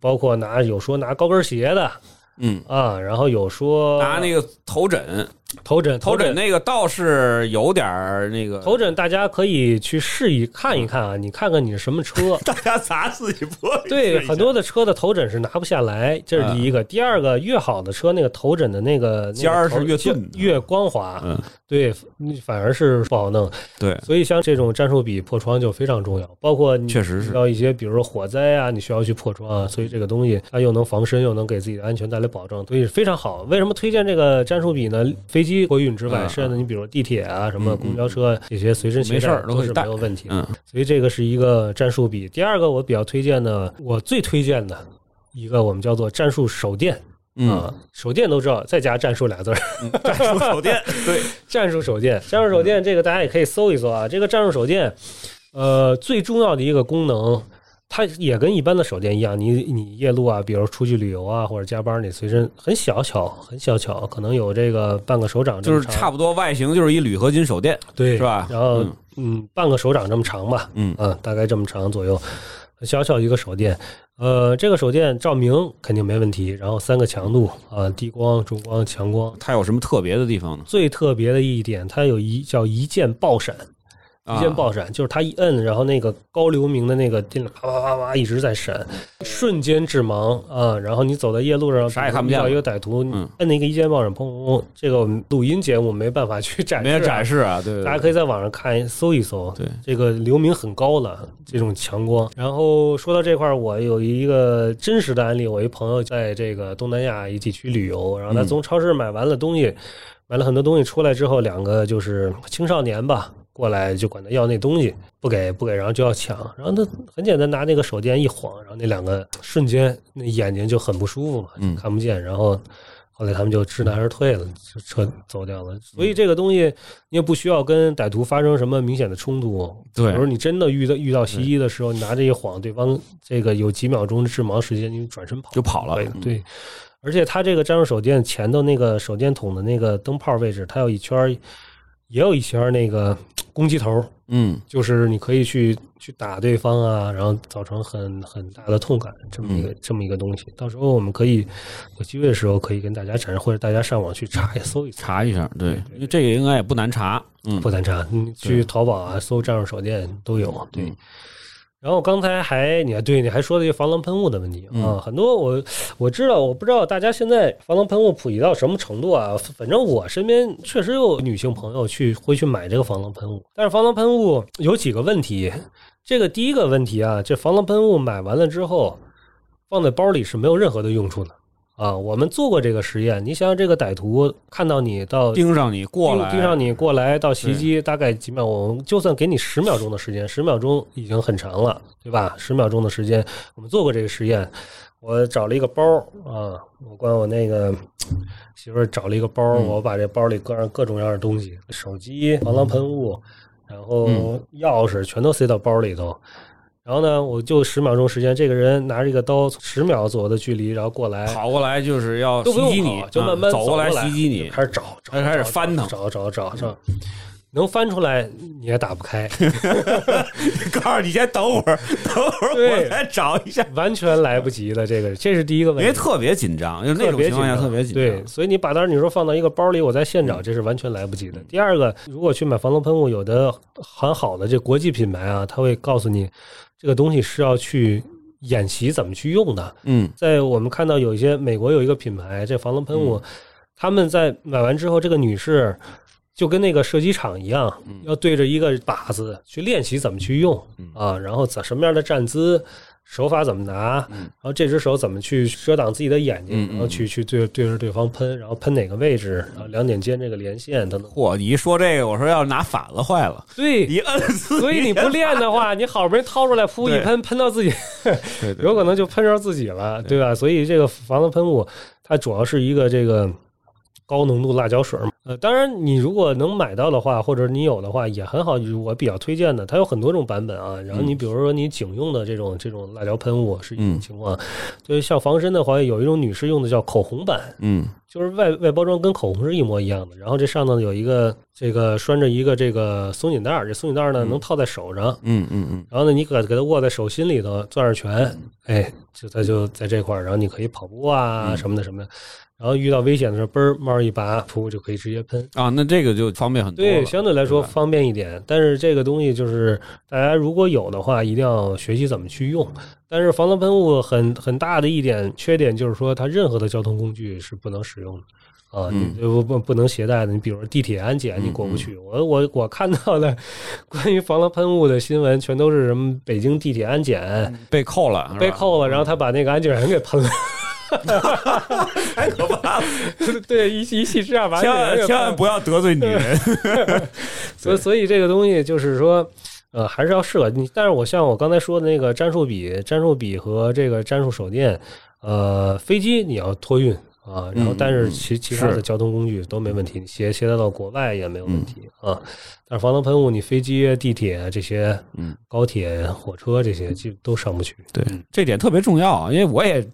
包括拿有说拿高跟鞋的嗯，啊，然后有说拿那个头枕，头枕头枕那个倒是有点儿那个，头枕，大家可以去试一看一看啊，你看看你是什么车。*laughs* 大家砸自己玻璃，对，很多的车的头枕是拿不下来，这是第一个。第二个，越好的车，那个头枕的那个尖儿是越钝越光滑，嗯，对，你反而是不好弄。对，所以像这种战术笔破窗就非常重要，包括你确实是遇到一些比如说火灾啊，你需要去破窗啊，所以这个东西它又能防身，又能给自己的安全带来保障，所以非常好。为什么推荐这个战术笔呢？飞机货运之外，剩下的你比如地铁啊、什么嗯公交车这些随身携带都是没有问题的。嗯所以这个是一个战术笔。第二个我比较推荐的，我最推荐的一个我们叫做战术手电。嗯，啊，手电都知道，再加战术俩字儿，战术手电，*laughs* 对，战术手电，战术手电这个大家也可以搜一搜啊。这个战术手电，呃，最重要的一个功能，它也跟一般的手电一样，你你夜路啊，比如出去旅游啊，或者加班，你随身很小巧，很小巧，可能有这个半个手掌这就么长，是差不多外形就是一铝合金手电，对，是吧然后嗯嗯，半个手掌这么长吧，嗯啊，大概这么长左右，小小巧一个手电。呃，这个手电照明肯定没问题，然后三个强度啊，低光、中光、强光。它有什么特别的地方呢？最特别的一点，它有一叫一键爆闪，一键啊爆闪就是它一摁，然后那个高流明的那个电啪啪啪啪一直在闪，瞬间致盲啊！然后你走在夜路上，啥也看不见到一个歹徒，摁那个一键爆闪，砰砰砰，这个我们录音节目没办法去展示、没有展。示啊，对，对大家可以在网上看搜一搜，对这个流明很高了，这种强光。然后说到这块儿，我有一个真实的案例，我一朋友在这个东南亚一起去旅游，然后他嗯从超市买完了东西，买了很多东西出来之后，两个就是青少年吧。过来就管他要那东西，不给不给，然后就要抢，然后他很简单拿那个手电一晃，然后那两个瞬间那眼睛就很不舒服嘛，嗯看不见，然后后来他们就知难而退了，就撤走掉了。所以这个东西你也不需要跟歹徒发生什么明显的冲突。对比如你真的遇到遇到袭击的时候，你拿这一晃，对方这个有几秒钟的致盲时间，你转身跑就跑了对。而且它这个战术手电前头那个手电筒的那个灯泡位置，它有一圈儿，也有一些那个攻击头，嗯就是你可以去去打对方啊，然后造成很很大的痛感，这么一个、这么一个东西。到时候我们可以有机会的时候可以跟大家展示，或者大家上网去查一搜一，查一下，对，因为这个应该也不难查，嗯不难查。你去淘宝啊搜战术手电都有。对。嗯然后刚才还你还对你还说了一个防狼喷雾的问题啊，嗯很多我我知道，我不知道大家现在防狼喷雾普及到什么程度啊？反正我身边确实有女性朋友去会去买这个防狼喷雾，但是防狼喷雾有几个问题。这个第一个问题啊，这防狼喷雾买完了之后放在包里是没有任何的用处的啊。我们做过这个实验，你想想这个歹徒看到你到盯上你过来，盯盯上你过来到袭击，大概几秒，我们就算给你十秒钟的时间，十秒钟已经很长了，对吧？十秒钟的时间，我们做过这个实验。我找了一个包啊，我管我那个媳妇儿找了一个包，嗯我把这包里搁上各种各样的东西，手机、防狼喷雾，然后嗯钥匙全都塞到包里头。然后呢，我就十秒钟时间，这个人拿着一个刀，十秒左右的距离，然后过来，跑过来就是要袭击你，就慢慢嗯走过来袭击你，开始找，找开始找翻腾找找找找找。能翻出来你也打不开 *laughs* *laughs* 告诉你先等会儿，等会儿对我再找一下，完全来不及了。这个这是第一个问题，因为特别紧张，就那种情况下特别紧张。对，所以你把单你说放到一个包里，我在现找，这是完全来不及的。第二个，如果去买防狼喷雾，有的很好的这国际品牌啊，他会告诉你这个东西是要去演习怎么去用的。嗯在我们看到有一些美国有一个品牌，这防狼喷雾，他们在买完之后，这个女士就跟那个射击场一样，要对着一个靶子去练习怎么去用啊，然后怎什么样的站姿。手法怎么拿，然后这只手怎么去遮挡自己的眼睛，然后去去对对着对方喷，然后喷哪个位置，然后两点间这个连线等等。嚯，你一说这个，我说要拿反了坏了，对，一摁所以你不练的话，你好不容易掏出来噗一喷，喷到自己，*laughs* 有可能就喷着自己了，对吧？所以这个防狼喷雾它主要是一个这个高浓度辣椒水嘛。呃，当然你如果能买到的话，或者你有的话也很好。我比较推荐的，它有很多种版本啊。然后你比如说你警用的这种这种辣椒喷雾是一种情况，就是像防身的话，有一种女士用的叫口红版，嗯就是外外包装跟口红是一模一样的，然后这上头有一个这个拴着一个这个松紧带儿，这松紧带儿呢能套在手上，嗯嗯嗯，然后呢你可给它握在手心里头攥着拳，哎，就它就在这块儿，然后你可以跑步啊什么的什么的，然后遇到危险的时候，嘣儿帽一拔，噗就可以直接喷。啊，那这个就方便很多。对，相对来说方便一点，但是这个东西就是大家如果有的话，一定要学习怎么去用。但是防狼喷雾很很大的一点缺点就是说，它任何的交通工具是不能使用的。啊，嗯你不不不能携带的，你比如说地铁安检你过不去。我我我看到的关于防狼喷雾的新闻，全都是什么北京地铁安检被扣了，被扣了，然后他把那个安检员给喷了，*laughs* 太可怕了！对，一一气之下把安千万千万不要得罪女人。*laughs* 所以所以这个东西就是说，呃，还是要适合你。但是我像我刚才说的那个战术笔、战术笔和这个战术手电，呃，飞机你要托运啊，然后嗯但是嗯其其他的交通工具都没问题，你携携带到国外也没有问题啊。但是防狼喷雾，你飞机、地铁这些，嗯，高铁、火车这些就都上不去。对，这点特别重要，因为我也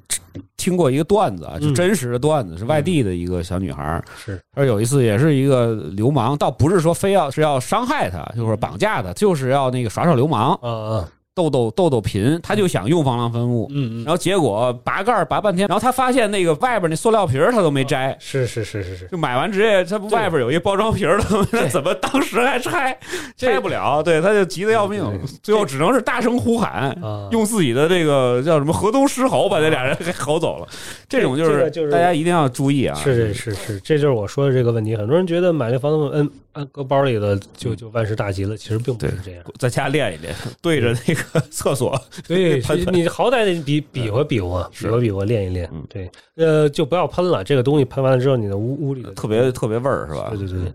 听过一个段子啊，就嗯。真实的段子，是外地的一个小女孩儿，是，而有一次也是一个流氓，倒不是说非要是要伤害她，就是绑架她，就是要那个耍耍流氓，啊啊，逗逗逗逗贫，他就想用防狼喷雾。嗯嗯，然后结果拔盖儿拔半天，然后他发现那个外边那塑料皮儿他都没摘，是是是是是，就买完直接他不外边有一包装皮儿的吗？那怎么当时还拆拆不了？对，他就急得要命，最后只能是大声呼喊，啊，用自己的这个叫什么河东狮吼把这俩人给吼走了。这种就是大家一定要注意啊！是是是是，这就是我说的这个问题。很多人觉得买那防狼喷摁搁包里的就就万事大吉了，其实并不是这样。在家练一练，对着那个厕所，*laughs* 对 *laughs* 喷喷你好歹得比比划比划，比划比划，练一练嗯。对，呃，就不要喷了。这个东西喷完了之后，你的屋屋里的特别特别味儿是吧？对对对，对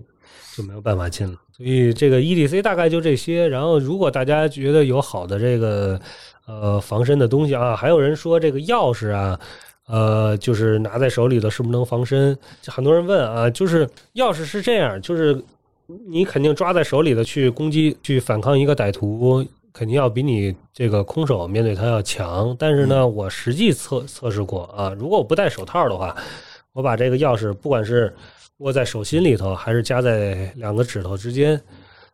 就没有办法进了。所以这个 EDC 大概就这些。然后，如果大家觉得有好的这个呃防身的东西啊，还有人说这个钥匙啊。呃，就是拿在手里的是不是能防身？很多人问啊，就是钥匙是这样，就是你肯定抓在手里的去攻击、去反抗一个歹徒，肯定要比你这个空手面对它要强。但是呢，我实际测测试过啊，如果我不戴手套的话，我把这个钥匙不管是握在手心里头，还是夹在两个指头之间，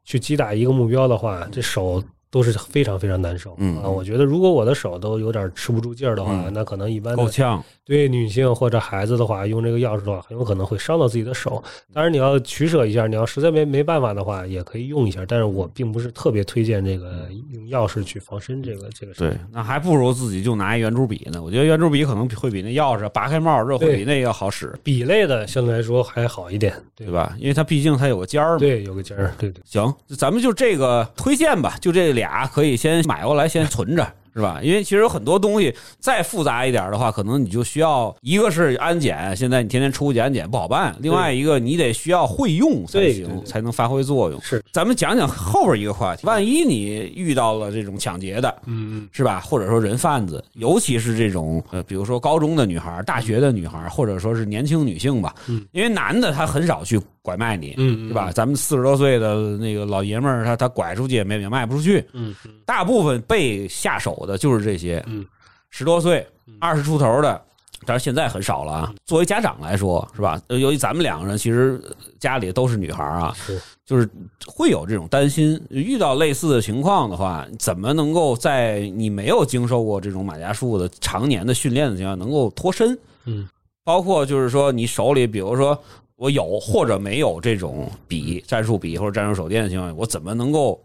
去击打一个目标的话，这手都是非常非常难受。嗯啊，我觉得如果我的手都有点吃不住劲儿的话，嗯那可能一般的够呛。对女性或者孩子的话，用这个钥匙的话，很有可能会伤到自己的手。当然，你要取舍一下，你要实在没没办法的话，也可以用一下。但是我并不是特别推荐这个用钥匙去防身这个这个事。对，那还不如自己就拿一圆珠笔呢。我觉得圆珠笔可能会比那钥匙拔开帽这会比那个要好使，笔类的相对来说还好一点，对对？吧？因为它毕竟它有个尖儿嘛。对，有个尖儿，对对。行，咱们就这个推荐吧，就这俩可以先买过来，先存着。是吧？因为其实有很多东西再复杂一点的话，可能你就需要一个是安检，现在你天天出去安检不好办；另外一个你得需要会用才行，才能发挥作用。是，咱们讲讲后边一个话题，万一你遇到了这种抢劫的，嗯嗯，是吧？或者说人贩子，尤其是这种呃，比如说高中的女孩、大学的女孩，或者说是年轻女性吧，嗯，因为男的他很少去拐卖你，嗯嗯是吧？咱们四十多岁的那个老爷们儿，他他拐出去也没也卖不出去，嗯嗯大部分被下手的就是这些，嗯，十多岁、二十出头的，但是现在很少了啊。作为家长来说，是吧？呃由于咱们两个人其实家里都是女孩啊，是就是会有这种担心。遇到类似的情况的话，怎么能够在你没有经受过这种马甲术的常年的训练的情况下，能够脱身？嗯，包括就是说你手里，比如说我有或者没有这种笔、战术笔或者战术手电的情况下，我怎么能够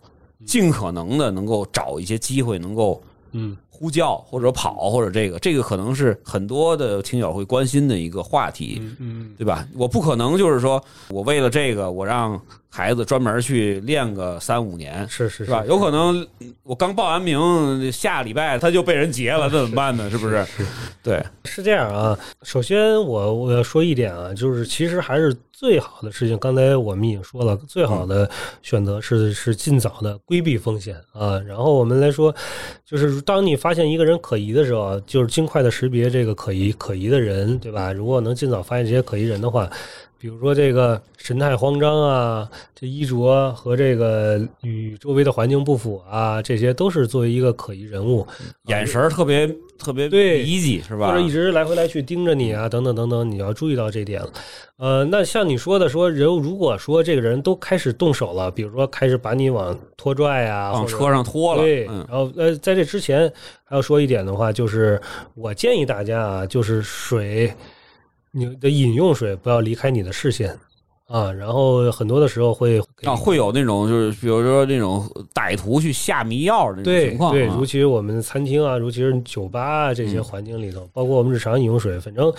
尽可能的能够找一些机会，能够嗯呼叫或者跑或者这个，这个可能是很多的听友会关心的一个话题。嗯对吧？我不可能就是说我为了这个，我让孩子专门去练个三五年，是是是吧？有可能我刚报完名，下礼拜他就被人劫了，那怎么办呢？是不是？对，是这样啊，首先我我要说一点啊，就是其实还是最好的事情。刚才我们已经说了，最好的选择是是尽早的规避风险啊。然后我们来说，就是当你发发现一个人可疑的时候，就是尽快的识别这个可疑可疑的人，对吧？如果能尽早发现这些可疑人的话，比如说这个神态慌张啊，这衣着和这个与周围的环境不符啊，这些都是作为一个可疑人物。眼神特别特别对离奇，是吧？或者一直来回来去盯着你啊，等等等等，你要注意到这点了。呃，那像你说的，说人如果说这个人都开始动手了，比如说开始把你往拖拽啊，往车上拖了，对，嗯然后呃，在这之前还要说一点的话，就是我建议大家啊，就是水，你的饮用水不要离开你的视线啊。然后很多的时候会啊，会有那种就是比如说那种歹徒去下迷药的那种对情况、啊，对，尤其是我们餐厅啊，尤其是酒吧啊这些嗯环境里头，包括我们日常饮用水，反正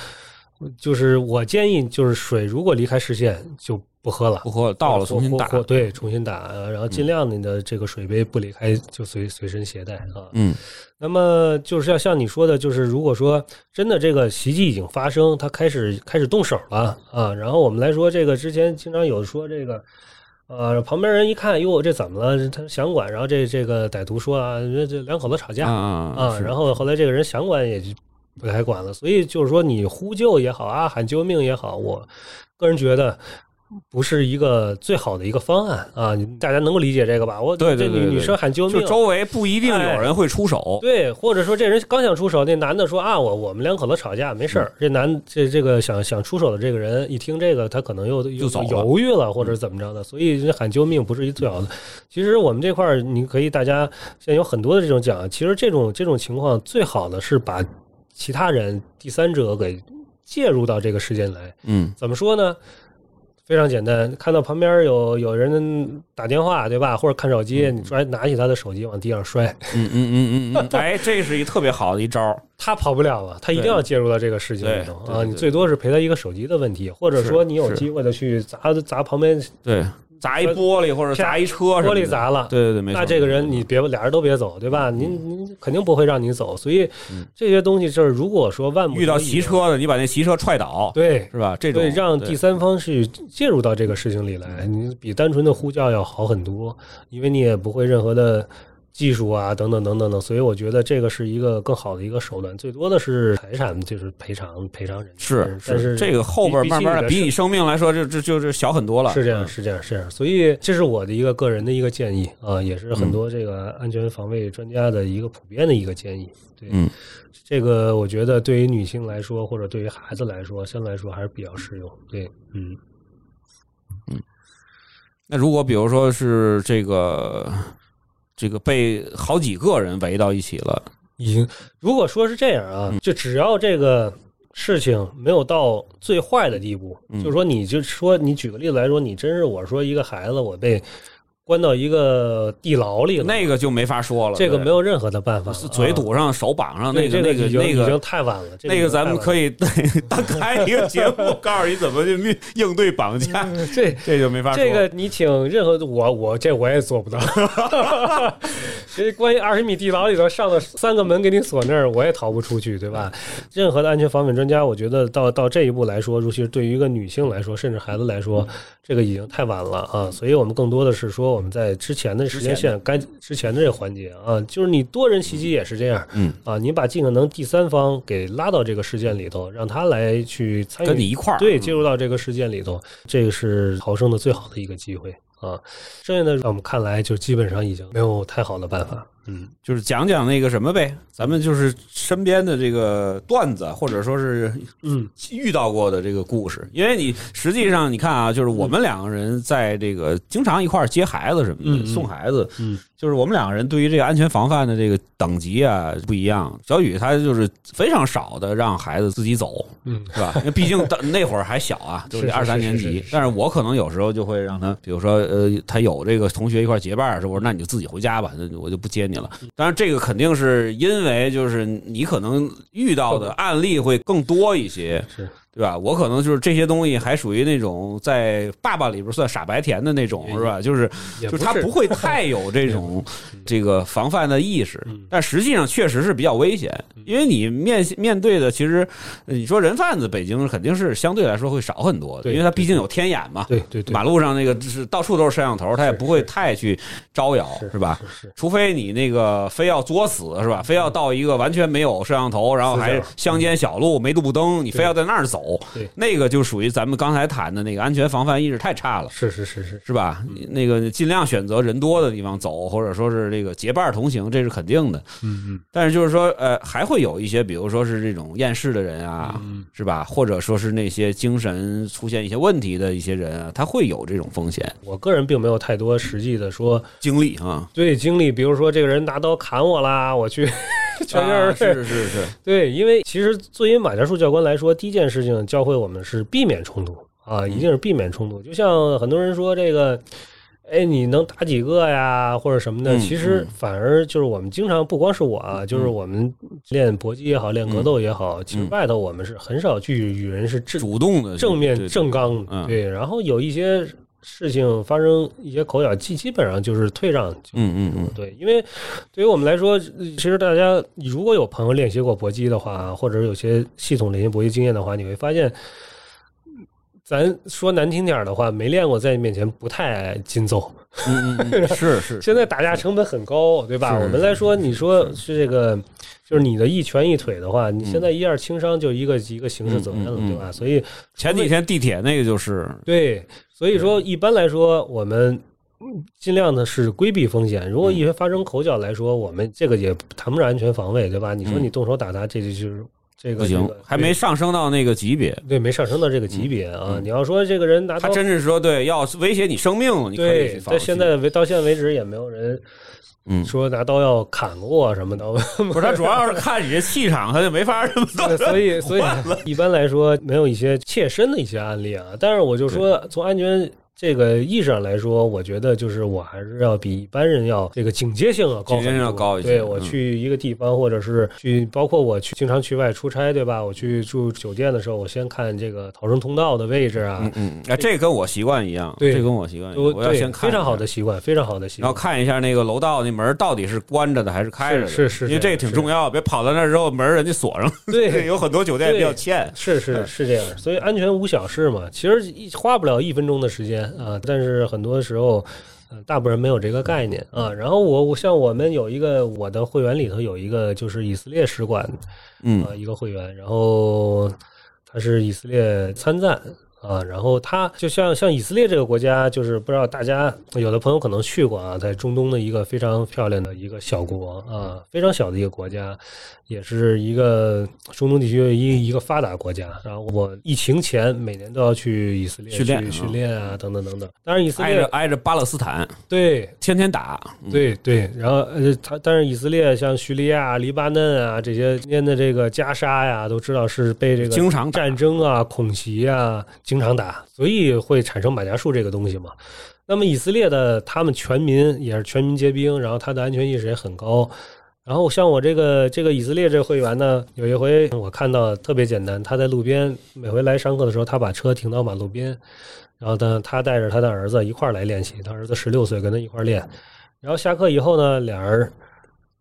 就是我建议，就是水如果离开视线就不喝了不。喝倒了重新打对，重新打，呃然后尽量你的这个水杯不离开，就随随身携带啊。嗯那么就是要像你说的，就是如果说真的这个袭击已经发生，他开始开始动手了啊，然后我们来说这个之前经常有说这个。呃，旁边人一看，哟，这怎么了？他想管，然后这这个歹徒说啊，这这两口子吵架啊啊，然后后来这个人想管也就不太管了，所以就是说你呼救也好啊，喊救命也好，我个人觉得不是一个最好的一个方案啊，大家能够理解这个吧？我对对对对这女女生喊救命，就周围不一定有人会出手，对，或者说这人刚想出手，那男的说啊，我我们两口子吵架没事儿。嗯。这男这这个想想出手的这个人一听这个，他可能又又走犹豫了，或者怎么着的，所以这喊救命不是一最好的。其实我们这块儿，你可以大家现在有很多的这种讲，其实这种这种情况最好的是把其他人第三者给介入到这个事件来。嗯怎么说呢？非常简单，看到旁边有有人打电话，对吧？或者看手机，你摔拿起他的手机往地上摔，嗯嗯嗯嗯嗯，*laughs* 哎，这是一特别好的一招，他跑不了了，他一定要介入到这个事情里头啊！你最多是赔他一个手机的问题，或者说你有机会的去砸砸旁边对，砸一玻璃或者砸一车玻璃砸了，对对对，没错。那这个人你别俩人都别走，对吧？您您肯定不会让你走，所以这些东西就是如果说万遇到骑，车的，你把那骑车踹倒，对。是吧？这种对，让第三方去介入到这个事情里来，你比单纯的呼叫要好很多，因为你也不会任何的技术啊，等等等等等，所以我觉得这个是一个更好的一个手段。最多的是财产，就是赔偿赔偿人，是但是这个后边慢慢的比你生命来说，就就就是小很多了。是这样，嗯是这样，是这样。所以这是我的一个个人的一个建议啊，也是很多这个安全防卫专家的一个普遍的一个建议。对，嗯，这个我觉得对于女性来说，或者对于孩子来说，相对来说还是比较适用。对，嗯，那如果比如说是这个这个被好几个人围到一起了，已经如果说是这样啊，就只要这个事情没有到最坏的地步，嗯就是说，你就说你举个例子来说，你真是我说一个孩子，我被关到一个地牢里了，那个就没法说了。这个没有任何的办法，嘴堵上、手绑上，那个那个那个已经太晚了，这个那个咱们可以。以 *laughs* 单开一个节目，*laughs* 告诉你怎么去应应对绑架，这这就没法说。这个你请任何我我这我也做不到。*laughs* 这关于二十米地牢里头上了三个门给你锁那儿，我也逃不出去，对吧？任何的安全防范专家，我觉得到到这一步来说，尤其是对于一个女性来说，甚至孩子来说，这个已经太晚了啊！所以我们更多的是说，我们在之前的时间线该之前的这个环节啊，就是你多人袭击也是这样，嗯啊，你把尽可能第三方给拉到这个事件里头，让他来去参与，跟你一块儿对，嗯介入到这个事件里头，这个是逃生的最好的一个机会啊。剩下的，在我们看来，就基本上已经没有太好的办法。嗯，就是讲讲那个什么呗，咱们就是身边的这个段子，或者说是嗯。遇到过的这个故事。因为你实际上你看啊，就是我们两个人在这个经常一块儿接孩子什么的，送孩子，嗯，就是我们两个人对于这个安全防范的这个等级啊不一样。小雨他就是非常少的让孩子自己走，嗯，是吧？因为毕竟当 *laughs* 那会儿还小啊，就是是二三年级是是是。但是我可能有时候就会让他，比如说呃，他有这个同学一块结伴儿的时候，我说那你就自己回家吧，那我就不接你了。当然，这个肯定是因为就是你可能遇到的案例会更多一些，是对吧？我可能就是这些东西还属于那种在爸爸里边算傻白甜的那种，是吧？就是也就是他不会太 *laughs* 有这种这个防范的意识，但实际上确实是比较危险，因为你面面对的其实呃你说人贩子，北京肯定是相对来说会少很多的，因为他毕竟有天眼嘛，对对对，马路上那个是到处都是摄像头，他也不会太去招摇，是是吧？是是除非你那个非要作死是吧？非要到一个完全没有摄像头，然后还乡间小路没路灯，你非要在那儿走对，那个就属于咱们刚才谈的那个安全防范意识太差了。是是是是，是吧？那个尽量选择人多的地方走，或者说是这个结伴同行，这是肯定的。嗯嗯但是就是说，呃，还会有一些，比如说是这种厌世的人啊，嗯是吧？或者说是那些精神出现一些问题的一些人啊，他会有这种风险我个人并没有太多实际的说经历啊。对经历，比如说这个人拿刀砍我啦，我去，*laughs* 全啊是是是。是，*laughs* 对，因为其实作为马家树教官来说，第一件事情教会我们是避免冲突啊，一定是避免冲突。就像很多人说这个，哎，你能打几个呀，或者什么的，嗯其实嗯。反而就是我们经常不光是我啊，就是我们练搏击也好，练格斗也好，其实外头我们是很少去与人是正主动的正面正刚对。然后有一些事情发生一些口角，基基本上就是退让嗯嗯嗯。对，因为对于我们来说，呃其实大家如果有朋友练习过搏击的话，或者有些系统练习搏击经验的话，你会发现，咱说难听点儿的话，没练过在你面前不太爱筋斗。嗯嗯嗯，*laughs* 是是，现在打架成本很高，对吧？我们来说，你说是这个，就是你的一拳一腿的话，你现在一二轻伤就一个一个刑事责任了，对吧？所以前几天地铁那个就是，对，所以说一般来说，我们尽量的是规避风险。如果一发生口角来说，我们这个也谈不上安全防卫，对吧？你说你动手打他，这就是这个不行，还没上升到那个级别。对没上升到这个级别啊。你要说这个人拿刀，他真是说对，要威胁你生命了，你可以对现在为到现在为止也没有人嗯说拿刀要砍过我什么的。*laughs* 不是他主要是看你这气场，他就没法这么 *laughs* 对所以，所以 *laughs* 一般来说没有一些切身的一些案例啊。但是我就说，从安全这个意识上来说，我觉得就是我还是要比一般人要这个警戒性要高警戒性要高一些对我嗯去一个地方，或者是去，包括我去经常去外出差，对吧？我去住酒店的时候，我先看这个逃生通道的位置啊嗯，嗯，哎，这跟我习惯一样，对这跟我习惯一样，我要先看非常好的。习惯，非常好的习惯。然后看一下那个楼道那门到底是关着的还是开着的，是是是因为这个挺重要，别跑到那儿之后门人家锁上了。*laughs* 对有很多酒店比较欠。是是是这样，所以安全无小事嘛。其实一花不了一分钟的时间啊，但是很多时候，呃，大部分人没有这个概念啊。然后我我像我们有一个我的会员里头有一个就是以色列使馆嗯啊一个会员，然后他是以色列参赞。啊，然后他就像像以色列这个国家，就是不知道大家有的朋友可能去过啊，在中东的一个非常漂亮的一个小国啊，非常小的一个国家，也是一个中东地区的一一个发达国家。然后我疫情前每年都要去以色列训练去训练啊，等等等等。当然以色挨着列挨着巴勒斯坦，对天天打。嗯，对对，然后呃，他但是以色列像叙利亚、黎巴嫩啊这些今天的这个加沙呀，都知道是被这个经常战争啊、恐袭啊经常打，所以会产生马甲树这个东西嘛。那么以色列的他们全民也是全民皆兵，然后他的安全意识也很高。然后像我这个这个以色列这个会员呢，有一回我看到特别简单，他在路边每回来上课的时候，他把车停到马路边，然后呢，他带着他的儿子一块儿来练习，他儿子十六岁，跟他一块儿练。然后下课以后呢，俩人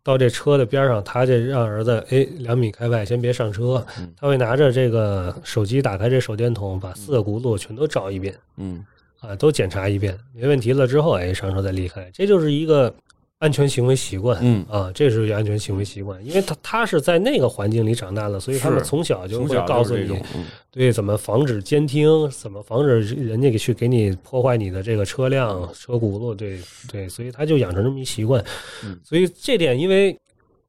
到这车的边上，他这让儿子哎两米开外先别上车，他会拿着这个手机打开这手电筒，把四个轱辘全都照一遍嗯啊，都检查一遍，没问题了之后，哎上车再离开。这就是一个安全行为习惯。嗯。啊，这是安全行为习惯，因为他他是在那个环境里长大的，所以他们从小就会告诉你对怎么防止监听，怎么防止人家给去给你破坏你的这个车辆、车轱辘，对对，所以他就养成这么一习惯。嗯。所以这点，因为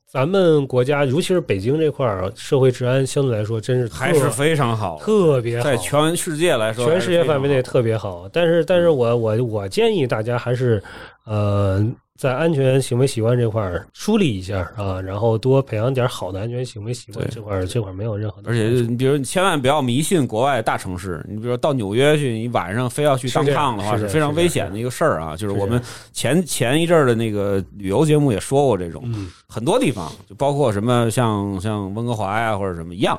咱们国家，尤其是北京这块儿，社会治安相对来说真是还是非常好，特别好，在全世界来说，全世界范围内特别好。但是，但是我我我建议大家还是呃，在安全行为习惯这块儿梳理一下啊，然后多培养点好的安全行为习惯。这块儿这块儿没有任何的而且，你比如你千万不要迷信国外大城市，你比如说到纽约去，你晚上非要去当是这样趟的话，是非常危险的一个事儿啊。就是是我们前前一阵儿的那个旅游节目也说过这种，嗯，很多地方就包括什么像像温哥华呀或者什么一样，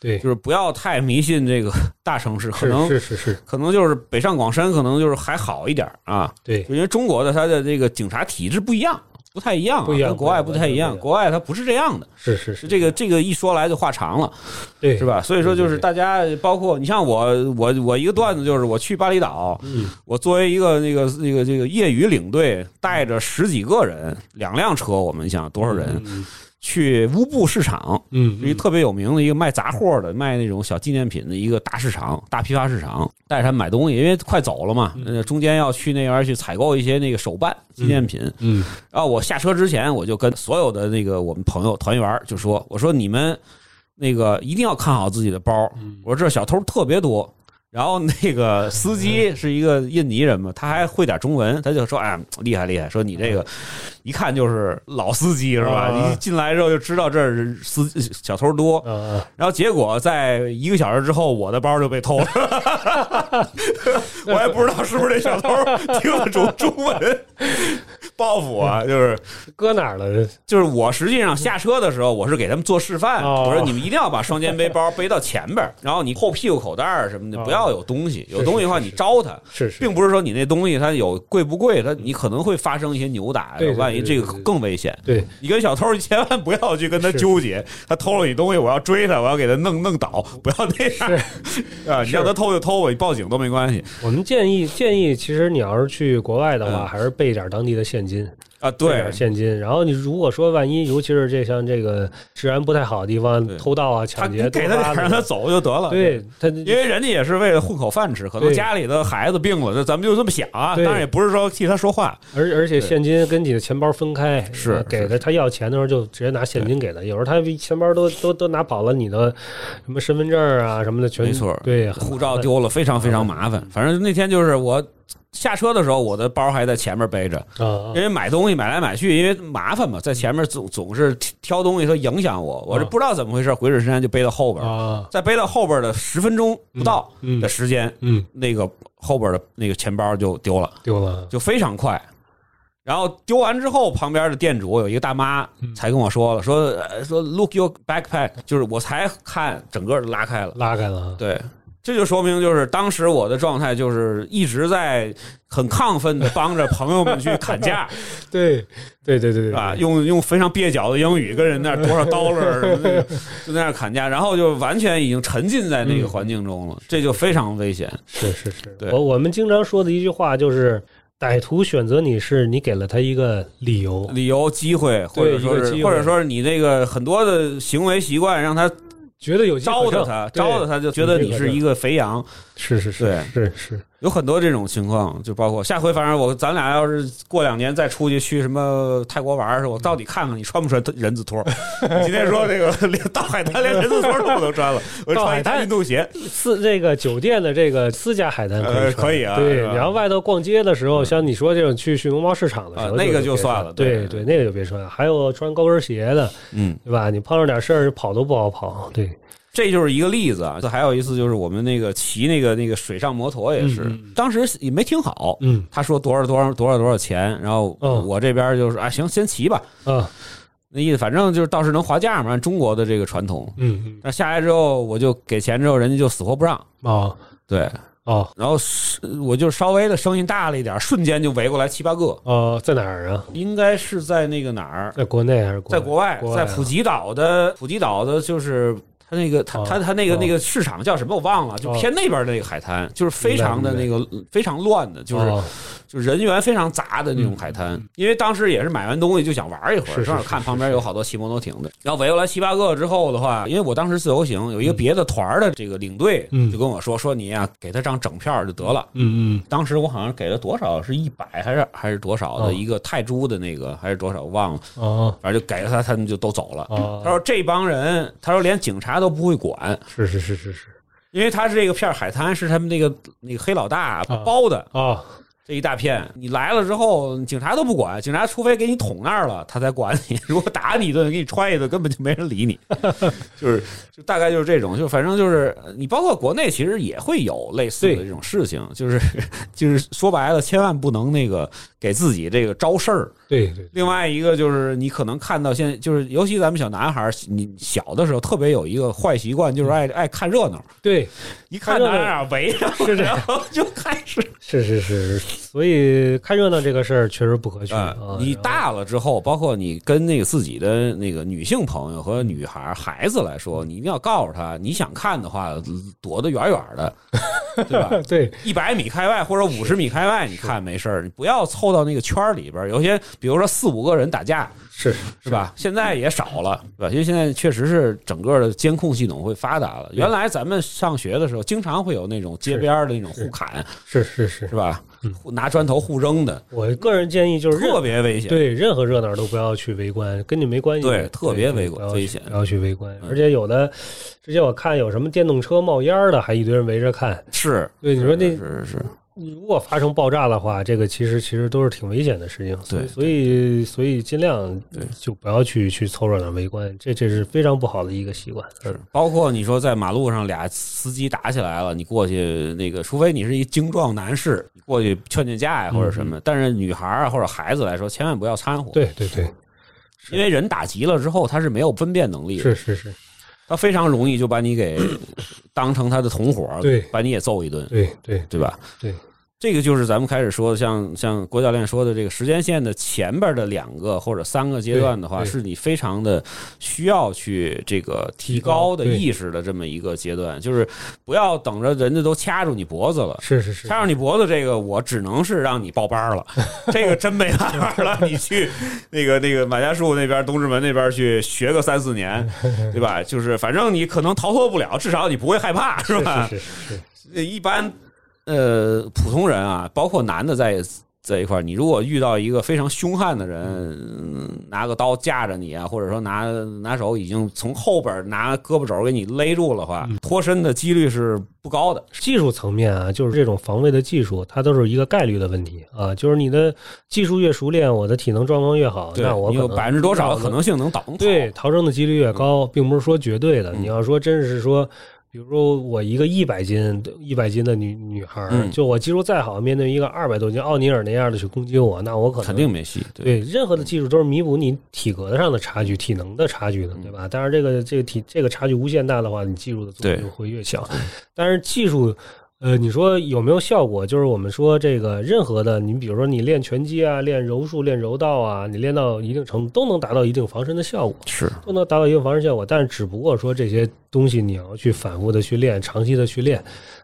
对，就是不要太迷信这个 *laughs* 大城市，可能是是是，可能就是北上广深可能就是还好一点啊，对因为中国的它的这个警察体制不一样。不太一样、啊，不一样跟国外不太一样。国外它不是这样的，是是是这个这个一说来就话长了。对是？吧？所以说就是对对对大家，包括你像我，我我一个段子就是我去巴厘岛，嗯我作为一个那个那个这个业余领队，带着十几个人，两辆车，我们想多少人嗯去乌布市场，嗯是一个特别有名的一个卖杂货的、卖那种小纪念品的一个大市场、大批发市场，带着他买东西，因为快走了嘛，呃，中间要去那边去采购一些那个手办纪念品。嗯然后我下车之前，我就跟所有的那个我们朋友团员就说：“我说你们那个一定要看好自己的包。嗯我说这小偷特别多。”然后那个司机是一个印尼人嘛，他还会点中文，他就说：“哎，厉害厉害！说你这个一看就是老司机是吧？啊一进来之后就知道这儿司小偷多。然后结果在一个小时之后，我的包就被偷了，*laughs* 我也不知道是不是这小偷听得懂中文，报复我，就是。搁哪儿了？就是我实际上下车的时候，我是给他们做示范，哦。我说你们一定要把双肩背包背到前边儿，然后你后屁股口袋儿什么的哦。不要有东西，有东西的话是是你招他。是是，并不是说你那东西它有贵不贵，它你可能会发生一些扭打，万一这个更危险。对。你跟小偷 *laughs* 千万不要去跟他纠结，他偷了你东西，我要追他，我要给他弄弄倒，不要那样。*laughs* 啊！你让他偷就偷吧，你报警都没关系。我们建议建议，其实你要是去国外的话，嗯。还是备一点当地的现金。啊！对点现金。然后你如果说万一，尤其是这像这个治安不太好的地方，偷盗啊、抢劫、给他点让他走。就得了。对他，因为人家也是为了混口饭吃，可能家里的孩子病了，那咱们就这么想啊。当然也不是说替他说话，而而且现金跟你的钱包分开，是呃给他他要钱的时候就直接拿现金给他，有时候他钱包都都都拿跑了，你的什么身份证啊什么的全没错对，护照丢了，非常非常麻烦。反正那天就是我下车的时候，我的包还在前面背着，啊因为买东西买来买去，因为麻烦嘛，在前面总总是挑东西，它影响我，我是不知道怎么回事，鬼使神差就背到后边，啊再背到后边的十分钟不到嗯的时间，嗯那个后边的那个钱包就丢了。丢了就非常快。然后丢完之后，旁边的店主有一个大妈嗯才跟我说了，说呃说 look your backpack，就是我才看整个拉开了。拉开了，对，这就说明就是当时我的状态就是一直在很亢奋的帮着朋友们去砍价，*laughs* 对对对对对是吧？用用非常蹩脚的英语跟人那儿多少 *laughs* dollar 什么的，就在那砍价，然后就完全已经沉浸在那个环境中了，这就非常危险。是是是，对我我们经常说的一句话就是。歹徒选择你是你给了他一个理由，理由、机会，或者说或者说是你那个很多的行为习惯，让他觉得有招的他，招的他就觉得你是一个肥羊，是是是对。是是，有很多这种情况，就包括下回，反正我咱俩要是过两年再出去去什么泰国玩儿时，我到底看看你穿不穿人字拖。你 *laughs* 今天说这个连到海滩连人字拖都不能穿了，我到海滩。运动鞋，私这个酒店的这个私家海滩 *laughs* 可以呃可以啊。对，然后外头逛街的时候，像你说这种去去农贸市场的时候，啊那个就算了对。对对，那个就别穿。还有穿高跟鞋的，嗯，对吧？你碰上点事儿，跑都不好跑。对，这就是一个例子啊。这还有一次就是我们那个骑那个那个水上摩托也是，当时也没听好，嗯他说多少多少多少多少钱，然后嗯我这边就是啊，行，先骑吧。嗯那意思反正就是倒是能划价嘛，按中国的这个传统。嗯嗯那下来之后，我就给钱之后，人家就死活不让。哦对，哦然后是我就稍微的声音大了一点，瞬间就围过来七八个，哦，在哪儿啊？应该是在那个哪儿，在国内还是国在国外，在普吉岛的普吉岛的，就是它那个它哦它它那个哦。那个市场叫什么我忘了，就偏那边那个海滩，就是非常的那个非常乱的，就是哦就人员非常杂的那种海滩。因为当时也是买完东西就想玩一会儿，正好看旁边有好多骑摩托艇的。然后围过来七八个之后的话，因为我当时自由行有一个别的团的这个领队嗯就跟我说说你呀、给他张整票就得了。嗯嗯当时我好像给了多少，是一百还是还是多少哦的一个泰铢的那个，还是多少忘了，哦反正就给了他，他们就都走了。哦，他说这帮人，他说连警察都不会管，是是是是是因为他是这个片海滩是他们那个那个黑老大啊包的哦这一大片，你来了之后，警察都不管，警察除非给你捅那儿了，他才管你。如果打你一顿，给你踹一顿，根本就没人理你。*laughs* 就是就大概就是这种，就反正就是你包括国内其实也会有类似的这种事情，就是 *laughs* 就是说白了，千万不能那个给自己这个招事儿。对对另外一个就是你可能看到现在就是，尤其咱们小男孩儿，你小的时候特别有一个坏习惯，就是爱爱看热闹，对，一看哪哪围上，是这样然后就开始。是是是，所以看热闹这个事儿确实不可取你大了之后，包括你跟那个自己的那个女性朋友和女孩孩子来说，你一定要告诉他，你想看的话，躲得远远的，*laughs* 对吧？对。一百米开外或者五十米开外，你看没事儿，你不要凑到那个圈儿里边儿。有些比如说四五个人打架，是是吧？现在也少了，是吧？因为现在确实是整个的监控系统会发达了。原来咱们上学的时候，经常会有那种街边的那种互砍，是是是是，吧？互拿砖头互扔的，我个人建议就是特别危险。对任何热闹都不要去围观，跟你没关系。对特别危险不要去围观。嗯而且有的之前我看有什么电动车冒烟的，还一堆人围着看。是，对，你说那是是是，如果发生爆炸的话，这个其实其实都是挺危险的事情。对所以所以尽量对。就不要去去凑热闹围观，这这是非常不好的一个习惯。是，包括你说在马路上俩司机打起来了，你过去那个，除非你是一精壮男士，你过去劝劝架呀或者什么，但是女孩儿啊或者孩子来说，千万不要掺和，，嗯对对对，因为人打急了之后，他是没有分辨能力的，是是是，他非常容易就把你给当成他的同伙，对。把你也揍一顿，对对。对吧？对，这个就是咱们开始说的，像像郭教练说的，这个时间线的前边的两个或者三个阶段的话，是你非常的需要去这个提高的意识的这么一个阶段，就是不要等着人家都掐住你脖子了。是是是，掐住你脖子，这个我只能是让你报班了，*laughs* 这个真没办法了。你去那个那个马家树那边、东直门那边去学个三四年，对吧？就是反正你可能逃脱不了，至少你不会害怕，是吧？是是是是，一般呃普通人啊，包括男的在在一块儿，你如果遇到一个非常凶悍的人，嗯拿个刀架着你啊，或者说拿拿手已经从后边拿胳膊肘给你勒住了话，脱身的几率是不高的。技术层面啊，就是这种防卫的技术，它都是一个概率的问题啊。就是你的技术越熟练，我的体能状况越好，对那我有百分之多少的可能性能逃？对逃生的几率越高，并不是说绝对的。嗯你要说真是说，比如说我一个一百斤一百斤的女女孩就我技术再好，面对一个二百多斤奥尼尔那样的去攻击我，那我可能肯定没戏。对，对，任何的技术都是弥补你体格上的差距、体能的差距的，对吧？但是，这个这个体这个差距无限大的话，你技术的作用就会越小。但是技术，呃，你说有没有效果？就是我们说这个任何的，你比如说你练拳击啊、练柔术、练柔道啊，你练到一定程度，都能达到一定防身的效果。是都能达到一定防身效果，但是只不过说这些东西你要去反复的去练，长期的去练，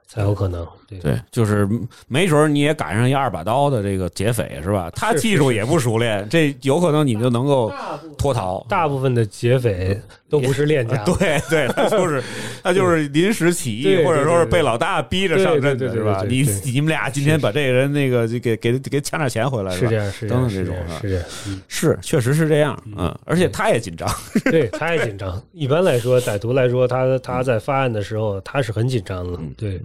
才有可能。对对，就是没准儿你也赶上一二把刀的这个劫匪是吧？他技术也不熟练，这有可能你就能够脱逃。大部分的劫匪都不是练家，*laughs* 对对，他就是 *laughs* 他就是临时起意，或者说是被老大逼着上阵对对对的是吧？你你们俩今天把这个人那个就给给给抢点钱回来吧是这？样，是这样，等等是这样，这种是这样。嗯是，确实是这样，嗯，而且他也紧张，*laughs* 对，他也紧张。一般来说，歹徒来说，他他在发案的时候，他是很紧张的。对，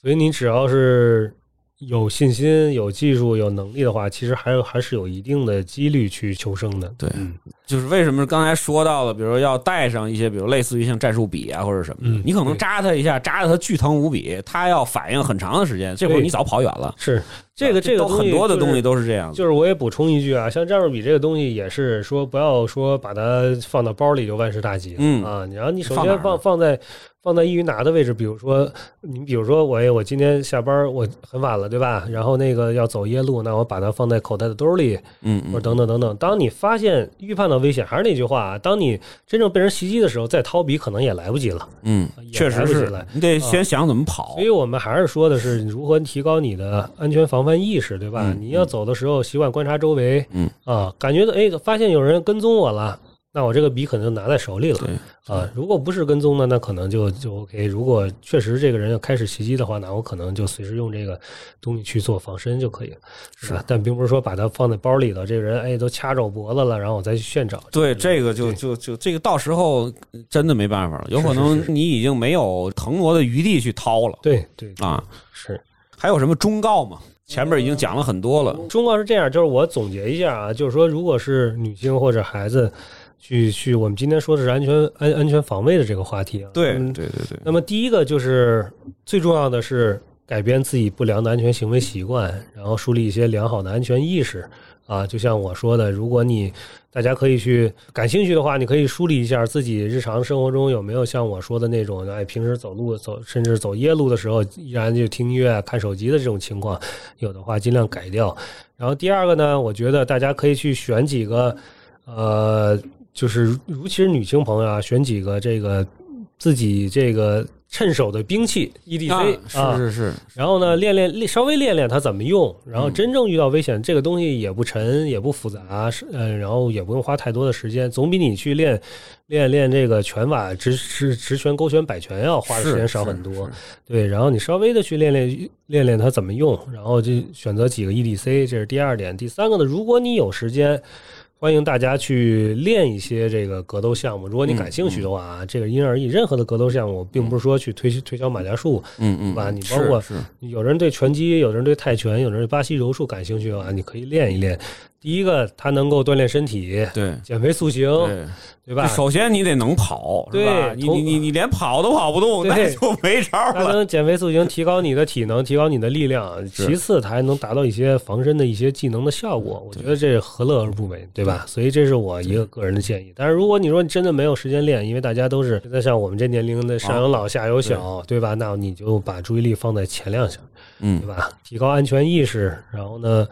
所以你只要是有信心、有技术、有能力的话，其实还有还是有一定的几率去求生的。对嗯就是为什么刚才说到了，比如说要带上一些，比如类似于像战术笔啊或者什么的，嗯你可能扎他一下，扎的他巨疼无比，他要反应很长的时间，这会儿你早跑远了。是这个这个很多的东西都。是这样的。就是我也补充一句啊，像战术笔这个东西也是说，不要说把它放到包里就万事大吉了、嗯啊。然后你首先放放在放在易于拿的位置，比如说你比如说我哎我今天下班我很晚了对吧？然后那个要走夜路，那我把它放在口袋的兜里，嗯嗯或者等等等等。当你发现预判到危险，还是那句话啊，当你真正被人袭击的时候，再掏笔可能也来不及了。嗯，确实是你得先想怎么跑所。以我们还是说的是如何提高你的安全防范意识，对吧？嗯你要走的时候习惯观察周围，嗯啊，感觉到哎，发现有人跟踪我了，那我这个笔可能就拿在手里了。对啊，如果不是跟踪呢，那可能就就 OK。如果确实这个人要开始袭击的话，那我可能就随时用这个东西去做防身就可以了，是吧？但并不是说把它放在包里头，这个人哎都掐着我脖子了，然后我再去现找。对，这个就就就这个到时候真的没办法了，有可能你已经没有腾挪的余地去掏了对对啊。是。还有什么忠告吗？前面已经讲了很多了。忠告是这样，就是我总结一下啊，就是说，如果是女性或者孩子去去，我们今天说的是安全安安全防卫的这个话题啊。对嗯对对对，那么第一个就是最重要的是改变自己不良的安全行为习惯，然后树立一些良好的安全意识啊。就像我说的，如果你大家可以去感兴趣的话，你可以梳理一下自己日常生活中有没有像我说的那种，哎，平时走路走甚至走夜路的时候依然就听音乐、看手机的这种情况，有的话尽量改掉。然后第二个呢，我觉得大家可以去选几个，呃，就是尤其是女性朋友啊，选几个这个自己这个趁手的兵器 EDC 啊是是是，然后呢，练练练，稍微练练它怎么用，然后真正遇到危险，这个东西也不沉，也不复杂，是呃，然后也不用花太多的时间，总比你去练练练这个拳法直直直拳、勾拳、摆拳要花的时间少很多。对，然后你稍微的去练练练练它怎么用，然后就选择几个 EDC，这是第二点。第三个呢，如果你有时间。欢迎大家去练一些这个格斗项目，如果你感兴趣的话啊，这个因人而异。任何的格斗项目，并不是说去推推销马甲术，嗯嗯，吧？你包括有人对拳击，有人对泰拳，有人对巴西柔术感兴趣的话，你可以练一练。第一个，它能够锻炼身体，对减肥塑形，对。对吧？首先你得能跑，对吧？对你你你你连跑都跑不动，对那就没招它。能减肥塑形，提高你的体能，提高你的力量。其次，它还能达到一些防身的一些技能的效果。我觉得这何乐而不为，对吧？所以这是我一个个人的建议。但是如果你说你真的没有时间练，因为大家都是现在像我们这年龄的上有老下有小，对吧？那你就把注意力放在前两项，嗯对吧？提高安全意识，然后呢，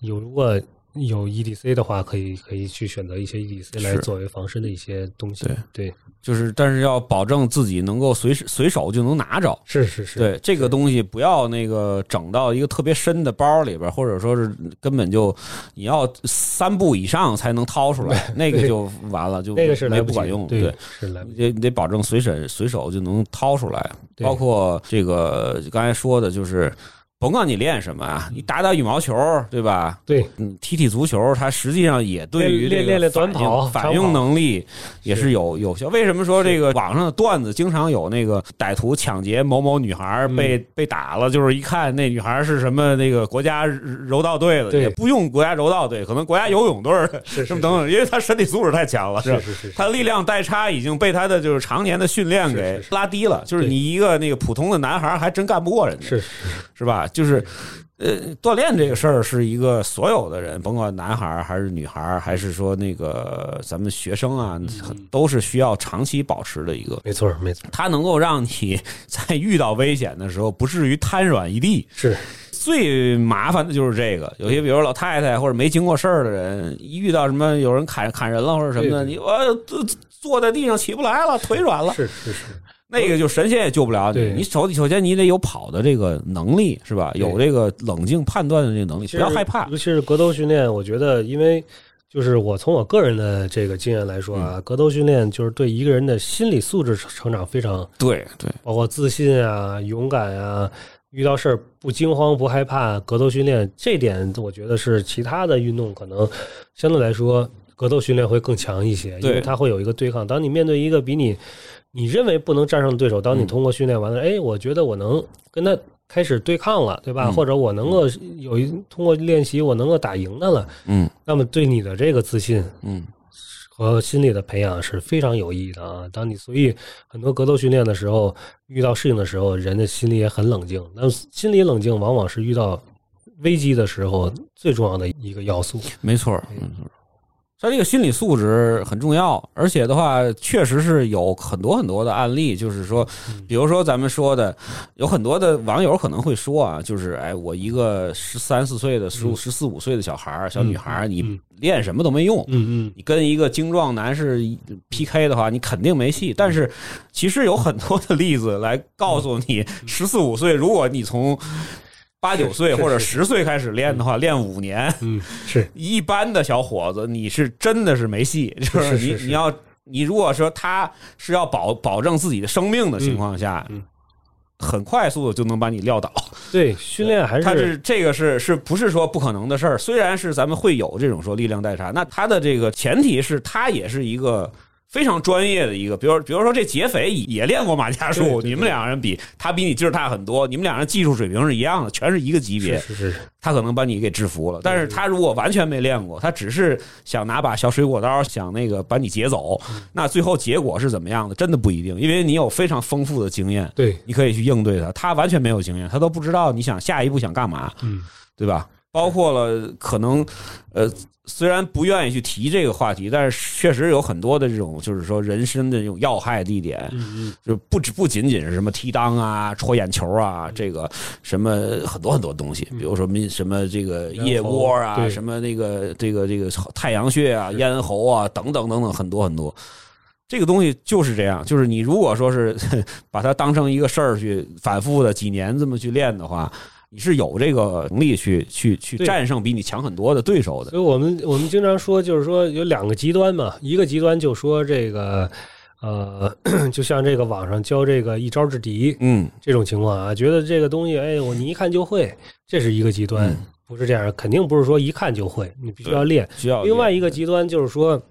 有如果有 EDC 的话，可以可以去选择一些 EDC 来作为防身的一些东西。对，就是，但是要保证自己能够随时随手就能拿着。是是是，对这个东西，不要那个整到一个特别深的包里边，或者说是根本就你要三步以上才能掏出来，那个就完了，就那个是没不管用。对对，，是来不及。你得保证随身随手就能掏出来，对包括这个刚才说的，就是甭管你练什么啊，你打打羽毛球，对吧？对，嗯，踢踢足球，它实际上也对于这个练练练短反应跑反应长跑能力也是是有有效。为什么说这个网上的段子经常有那个歹徒抢劫某某女孩被、嗯被打了，就是一看那女孩是什么那个国家柔道队的，对也不用国家柔道队，可能国家游泳队什么等等，因为他身体素质太强了，吧是是是是他力量代差已经被他的就是常年的训练给拉低了，就是你一个那个普通的男孩还真干不过人家，是是是吧？就是，呃，锻炼这个事儿是一个所有的人，甭管男孩儿还是女孩儿，还是说那个咱们学生啊，都是需要长期保持的一个。没错没错，它能够让你在 *laughs* 遇到危险的时候不至于瘫软一地。是最麻烦的就是这个，有些比如老太太或者没经过事儿的人，一遇到什么有人砍砍人了或者什么的，对你我坐坐在地上起不来了，腿软了，是是是，那个就神仙也救不了你。你首首先你得有跑的这个能力，是吧？有这个冷静判断的这个能力，其实不要害怕尤。其是格斗训练，我觉得因为。就是我从我个人的这个经验来说嗯啊，格斗训练就是对一个人的心理素质成长非常，对对，包括自信啊、勇敢啊，遇到事儿不惊慌不害怕。格斗训练这点，我觉得是其他的运动可能相对来说，格斗训练会更强一些，因为它会有一个对抗。当你面对一个比你你认为不能战胜的对手，当你嗯通过训练完了，哎，我觉得我能跟他开始对抗了，对吧？嗯或者我能够有一通过练习，我能够打赢他了，嗯那么对你的这个自信嗯，和心理的培养是非常有意义的啊。当你所以很多格斗训练的时候，遇到事情的时候，人的心里也很冷静。那么心理冷静往往是遇到危机的时候最重要的一个要素。没错，没错。他这个心理素质很重要，而且的话，确实是有很多很多的案例，就是说，比如说咱们说的，有很多的网友可能会说啊，就是哎，我一个十三四岁的、十五、十四五岁的小孩儿、小女孩儿，你练什么都没用，嗯嗯，你跟一个精壮男士 PK 的话，你肯定没戏。但是其实有很多的例子来告诉你，十四五岁，如果你从八九岁或者十岁开始练的话，练五年，嗯，是 *laughs* 一般的小伙子，你是真的是没戏。就是你你要你如果说他是要保保证自己的生命的情况下，嗯，很快速的就能把你撂倒。对，训练还是 *laughs* 他是这个是是不是说不可能的事儿？虽然是咱们会有这种说力量代差，那他的这个前提是他也是一个。非常专业的一个，比如比如说这劫匪也练过马家术，你们两个人比他比你劲儿大很多，你们两人技术水平是一样的，全是一个级别，是是是，他可能把你给制服了。但是他如果完全没练过，他只是想拿把小水果刀想那个把你劫走，那最后结果是怎么样的，真的不一定，因为你有非常丰富的经验，对，你可以去应对他。他完全没有经验，他都不知道你想下一步想干嘛，嗯，对吧？包括了可能，呃。虽然不愿意去提这个话题，但是确实有很多的这种，就是说人身的这种要害地点，就不止不仅仅是什么踢裆啊、戳眼球啊，这个什么很多很多东西，比如说什么这个腋窝啊，什么那个这个这个太阳穴啊、咽喉啊等等等等很多很多，这个东西就是这样，就是你如果说是把它当成一个事儿去反复的几年这么去练的话。你是有这个能力去去去战胜比你强很多的对手的，所以我们我们经常说，就是说有两个极端嘛，一个极端就说这个，呃，*clears throat* 就像这个网上教这个一招制敌，嗯，这种情况啊，觉得这个东西，哎，我你一看就会，这是一个极端，不是这样，肯定不是说一看就会，你必须要练。需要。另外一个极端就是说。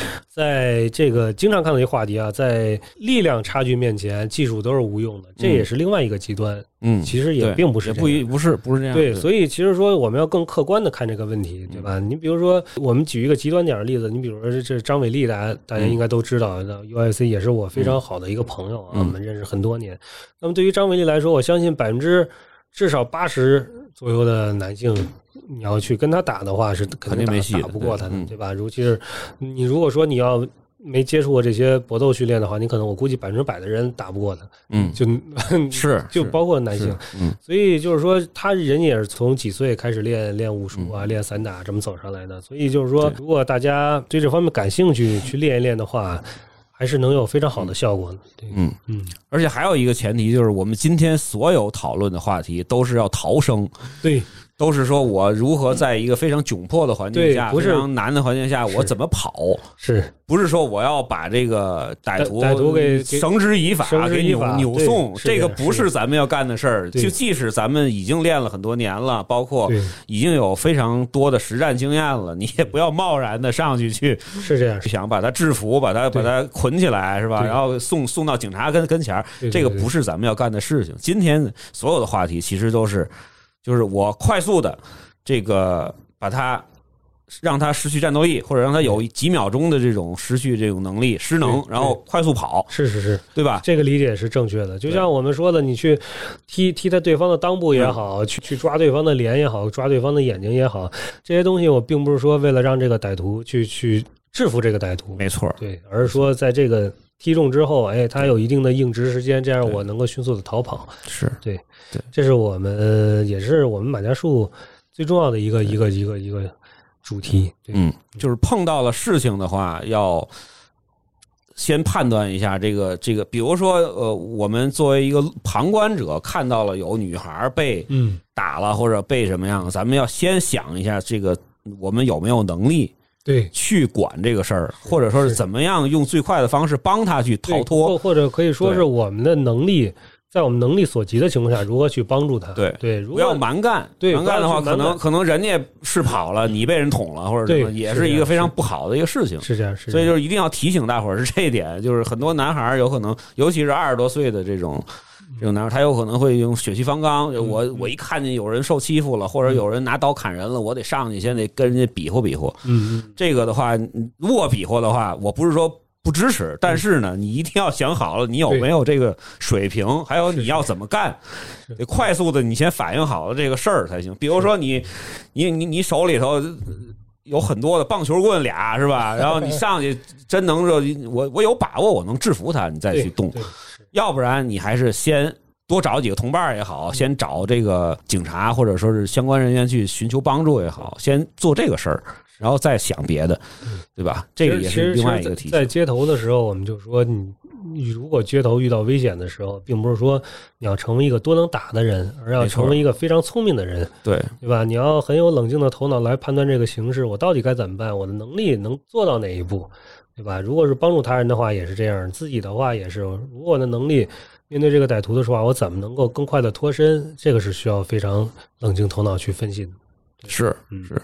*laughs* 在这个经常看到一个话题啊，在力量差距面前，技术都是无用的，这也是另外一个极端。嗯，其实也并不是不一不是不是这样。对，所以其实说我们要更客观的看这个问题，对吧？你比如说，我们举一个极端点的例子，你比如说这张伟丽，大家大家应该都知道，UFC 也是我非常好的一个朋友啊，我们认识很多年。那么对于张伟丽来说，我相信百分之至少八十左右的男性。你要去跟他打的话，是肯定没戏，打不过他的，对吧？尤其是你如果说你要没接触过这些搏斗训练的话，你可能我估计百分之百的人打不过他。嗯，就 *laughs* 是就包括男性，嗯，所以就是说他人也是从几岁开始练练武术啊，练散打这么走上来的。所以就是说，如果大家对这方面感兴趣，去练一练的话，还是能有非常好的效果的。嗯嗯，而且还有一个前提就是，我们今天所有讨论的话题都是要逃生。对。都是说我如何在一个非常窘迫的环境下，非常难的环境下，我怎么跑？是不是说我要把这个歹徒歹徒给绳之以法，给扭扭送？这个不是咱们要干的事儿。就即使咱们已经练了很多年了，包括已经有非常多的实战经验了，你也不要贸然的上去去是这样，想把他制服，把他把他捆起来，是吧？然后送送到警察跟跟前儿这个不是咱们要干的事情。今天所有的话题其实都是。就是我快速的，这个把他让他失去战斗力，或者让他有几秒钟的这种失去这种能力失能，然后快速跑，是是是，对吧？这个理解是正确的。就像我们说的，你去踢踢他对方的裆部也好，去去抓对方的脸也好，抓对方的眼睛也好，这些东西我并不是说为了让这个歹徒去去制服这个歹徒，没错，对，而是说在这个踢中之后，哎，他有一定的硬直时间，这样我能够迅速的逃跑，是。对。对，这是我们也是我们马家树最重要的一个一个一个一个主题。嗯，就是碰到了事情的话，要先判断一下这个这个，比如说呃，我们作为一个旁观者看到了有女孩被嗯。打了或者被什么样，咱们要先想一下这个我们有没有能力对去管这个事儿，或者说是怎么样用最快的方式帮他去逃脱，或者可以说是我们的能力。在我们能力所及的情况下，如何去帮助他？对对，不要蛮干。对，蛮干的话，可能可能人家是跑了，你被人捅了，或者什么，也是一个非常不好的一个事情。是这样，是。所以就是一定要提醒大伙儿是这一点，就是很多男孩儿有可能，尤其是二十多岁的这种这种男人，他有可能会用血气方刚。我我一看见有人受欺负了，或者有人拿刀砍人了，我得上去先得跟人家比划比划。嗯嗯。这个的话，如果比划的话，我不是说。不支持，但是呢，你一定要想好了，你有没有这个水平，还有你要怎么干，得快速的，你先反应好了这个事儿才行。比如说你，你你你手里头有很多的棒球棍俩是吧？然后你上去真能说，我我有把握我能制服他，你再去动。对，要不然你还是先多找几个同伴也好，先找这个警察或者说是相关人员去寻求帮助也好，先做这个事儿，然后再想别的，对吧？这个也是另外一个题。在街头的时候，我们就说你。你如果街头遇到危险的时候，并不是说你要成为一个多能打的人，而要成为一个非常聪明的人，对，对吧？你要很有冷静的头脑来判断这个形势，我到底该怎么办？我的能力能做到哪一步，对吧？如果是帮助他人的话，也是这样；自己的话也是。如果我的能力面对这个歹徒的时候，我怎么能够更快的脱身？这个是需要非常冷静头脑去分析的。是嗯是，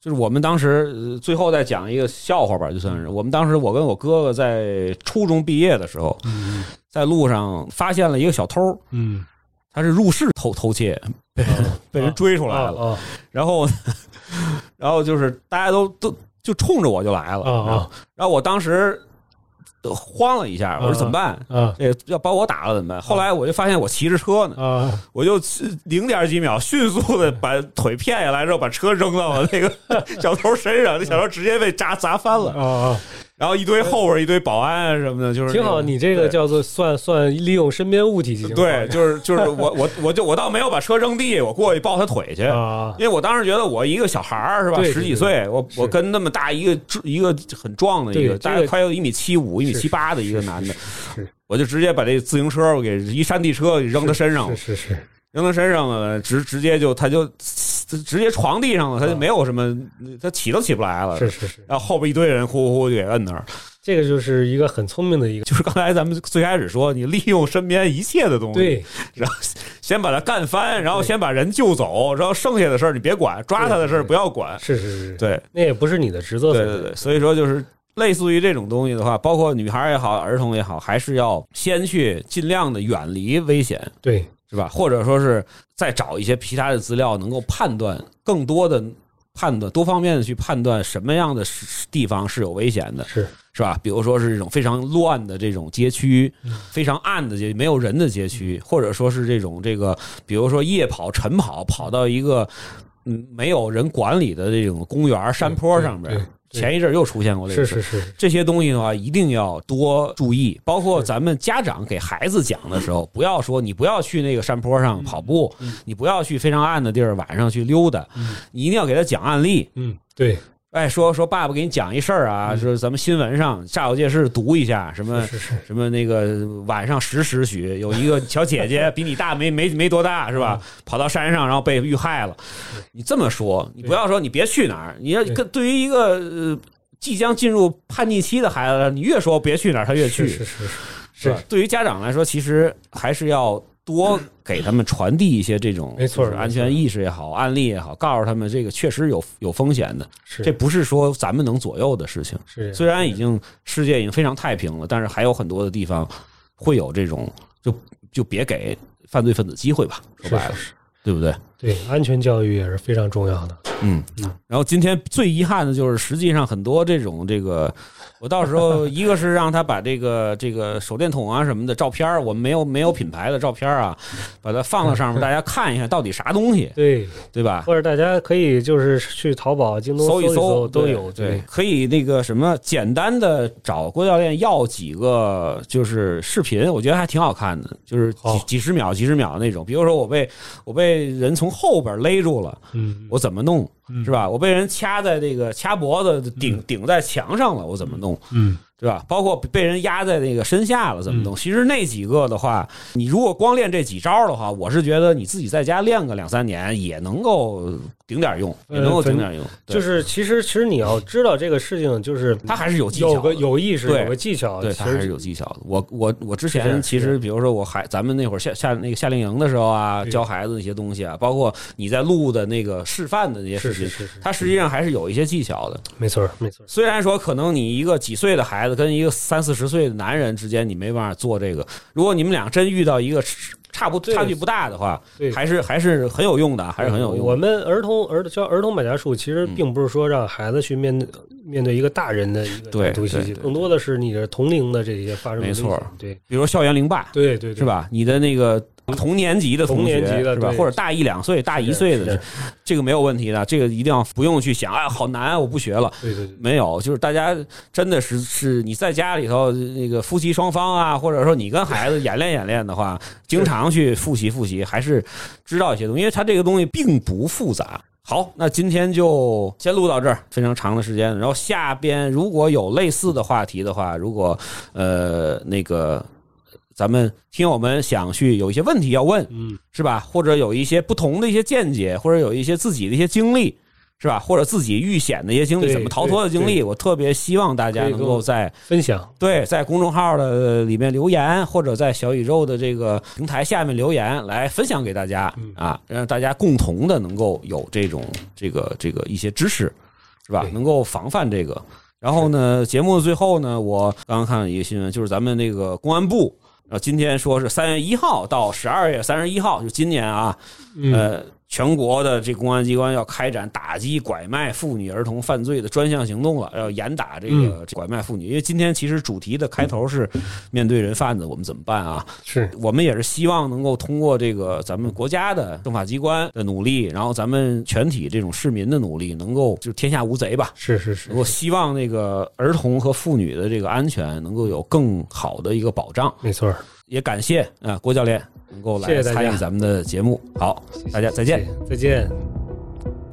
就是我们当时呃最后再讲一个笑话吧，就算是我们当时我跟我哥哥在初中毕业的时候，嗯在路上发现了一个小偷，嗯，他是入室偷偷窃，被人被人追出来了，啊然后 *laughs* 然后就是大家都都就冲着我就来了，然后我当时慌了一下，我说怎么办？啊这要把我打了怎么办？后来我就发现我骑着车呢，啊！我就零点几秒迅速的把腿骗下来之后，把车扔到了那个 *laughs* 小偷身上，那小偷直接被砸砸翻了，啊啊，然后一堆后边一堆保安啊什么的，就是挺好。你这个叫做算算利用身边物体进行对，就是就是我我我就我倒没有把车扔地，我过去抱他腿去。啊。因为我当时觉得我一个小孩儿是吧，十几岁，我我跟那么大一个一个很壮的一个，大概快有一米七五、一米七八的一个男的，我就直接把这自行车我给一山地车给扔他身上了，是是是，扔他身上了，直直接就他就直接床地上了，他就没有什么，他起都起不来了。是是是，然后后边一堆人呼呼呼就给摁那儿。这个就是一个很聪明的一个，就是刚才咱们最开始说，你利用身边一切的东西，对，*laughs* 然后先把他干翻，然后先把人救走，然后剩下的事儿你别管，抓他的事儿不要管。是是是，对。那也不是你的职责，对对对，所以说就是类似于这种东西的话，包括女孩也好，儿童也好，还是要先去尽量的远离危险，对是吧？或者说是再找一些其他的资料，能够判断更多的判断，多方面的去判断什么样的地方是有危险的，是是吧？比如说是这种非常乱的这种街区，嗯非常暗的街，没有人的街区，或者说是这种这个，比如说夜跑、晨跑，跑到一个嗯没有人管理的这种公园、山坡上边对对。对前一阵又出现过这个事儿是是是，这些东西的话，一定要多注意。包括咱们家长给孩子讲的时候，不要说你不要去那个山坡上跑步，你不要去非常暗的地儿晚上去溜达，你一定要给他讲案例。嗯，对，哎，说说爸爸给你讲一事儿啊，说咱们新闻上煞有介事读一下，什么什么那个晚上十时许有一个小姐姐比你大没没没多大是吧？*laughs* 跑到山上然后被遇害了。你这么说，你不要说你别去哪儿，你要跟对于一个呃即将进入叛逆期的孩子，你越说别去哪儿，他越去。是是是是吧？对于家长来说，其实还是要多给他们传递一些这种没错安全意识也好，案例也好，告诉他们这个确实有有风险的，是，这不是说咱们能左右的事情。是虽然已经世界已经非常太平了，但是还有很多的地方会有这种，就就别给犯罪分子机会吧。说白了，对不对？对安全教育也是非常重要的。嗯嗯。然后今天最遗憾的就是，实际上很多这种这个，我到时候一个是让他把这个这个手电筒啊什么的照片儿，我们没有没有品牌的照片啊，把它放到上面，大家看一下到底啥东西，对，对吧？或者大家可以就是去淘宝、京东搜一搜都有。对，可以那个什么简单的找郭教练要几个就是视频，我觉得还挺好看的，就是几几十秒、几十秒那种。比如说我被我被人从后边勒住了，嗯，我怎么弄，嗯是吧？我被人掐在这个掐脖子顶顶在墙上了，我怎么弄？嗯，对吧？包括被人压在那个身下了，怎么弄？其实那几个的话，你如果光练这几招的话，我是觉得你自己在家练个两三年也能够顶点用，也能够顶点用。对就是其实其实你要知道这个事情，就是他还是有技巧的有个有意识，对有个技巧，对他还是有技巧的。我我我之前其实，比如说我还咱们那会儿夏夏那个夏令营的时候啊，教孩子那些东西啊，包括你在录的那个示范的那些视频，是是是是，它实际上还是有一些技巧的。没错没错，虽然说可能你一个几岁的孩子跟一个三四十岁的男人之间，你没办法做这个。如果你们俩真遇到一个差不差距不大的话，对还是还是很有用的，还是很有用。我们儿童儿教儿童百家术，其实嗯并不是说让孩子去面对面对一个大人的一个对读信息，对对更多的是你的同龄的这些发生没错对比如说校园零霸，对对对，是？吧？你的那个同年级的同学同年级的是吧？或者大一两岁、大一岁的，这个没有问题的，这个一定要不用去想，哎，好难啊，我不学了。对对对。没有，就是大家真的是是你在家里头那个夫妻双方啊，或者说你跟孩子演练演练的话，经常去复习复习，还是知道一些东西，因为它这个东西并不复杂。好，那今天就先录到这儿，非常长的时间。然后下边如果有类似的话题的话，如果呃那个咱们听友们想去有一些问题要问，嗯，是吧？或者有一些不同的一些见解，或者有一些自己的一些经历，是吧？或者自己遇险的一些经历，对怎么逃脱的经历，我特别希望大家能够在分享，对在公众号的里面留言，或者在小宇宙的这个平台下面留言，来分享给大家嗯啊，让大家共同的能够有这种这个这个一些知识，是吧？能够防范这个。然后呢，节目的最后呢，我刚刚看了一个新闻，就是咱们那个公安部。今天说是三月一号到十二月三十一号，就今年啊，嗯，呃，全国的这公安机关要开展打击拐卖妇女儿童犯罪的专项行动了，要严打这嗯个拐卖妇女。因为今天其实主题的开头是面对人贩子，我们怎么办啊？是我们也是希望能够通过这个咱们国家的政法机关的努力，然后咱们全体这种市民的努力，能够就是天下无贼吧。是是是我，希望那个儿童和妇女的这个安全能够有更好的一个保障。没错儿，也感谢啊郭教练能够来参与咱们的节目。好，大家再见。再见。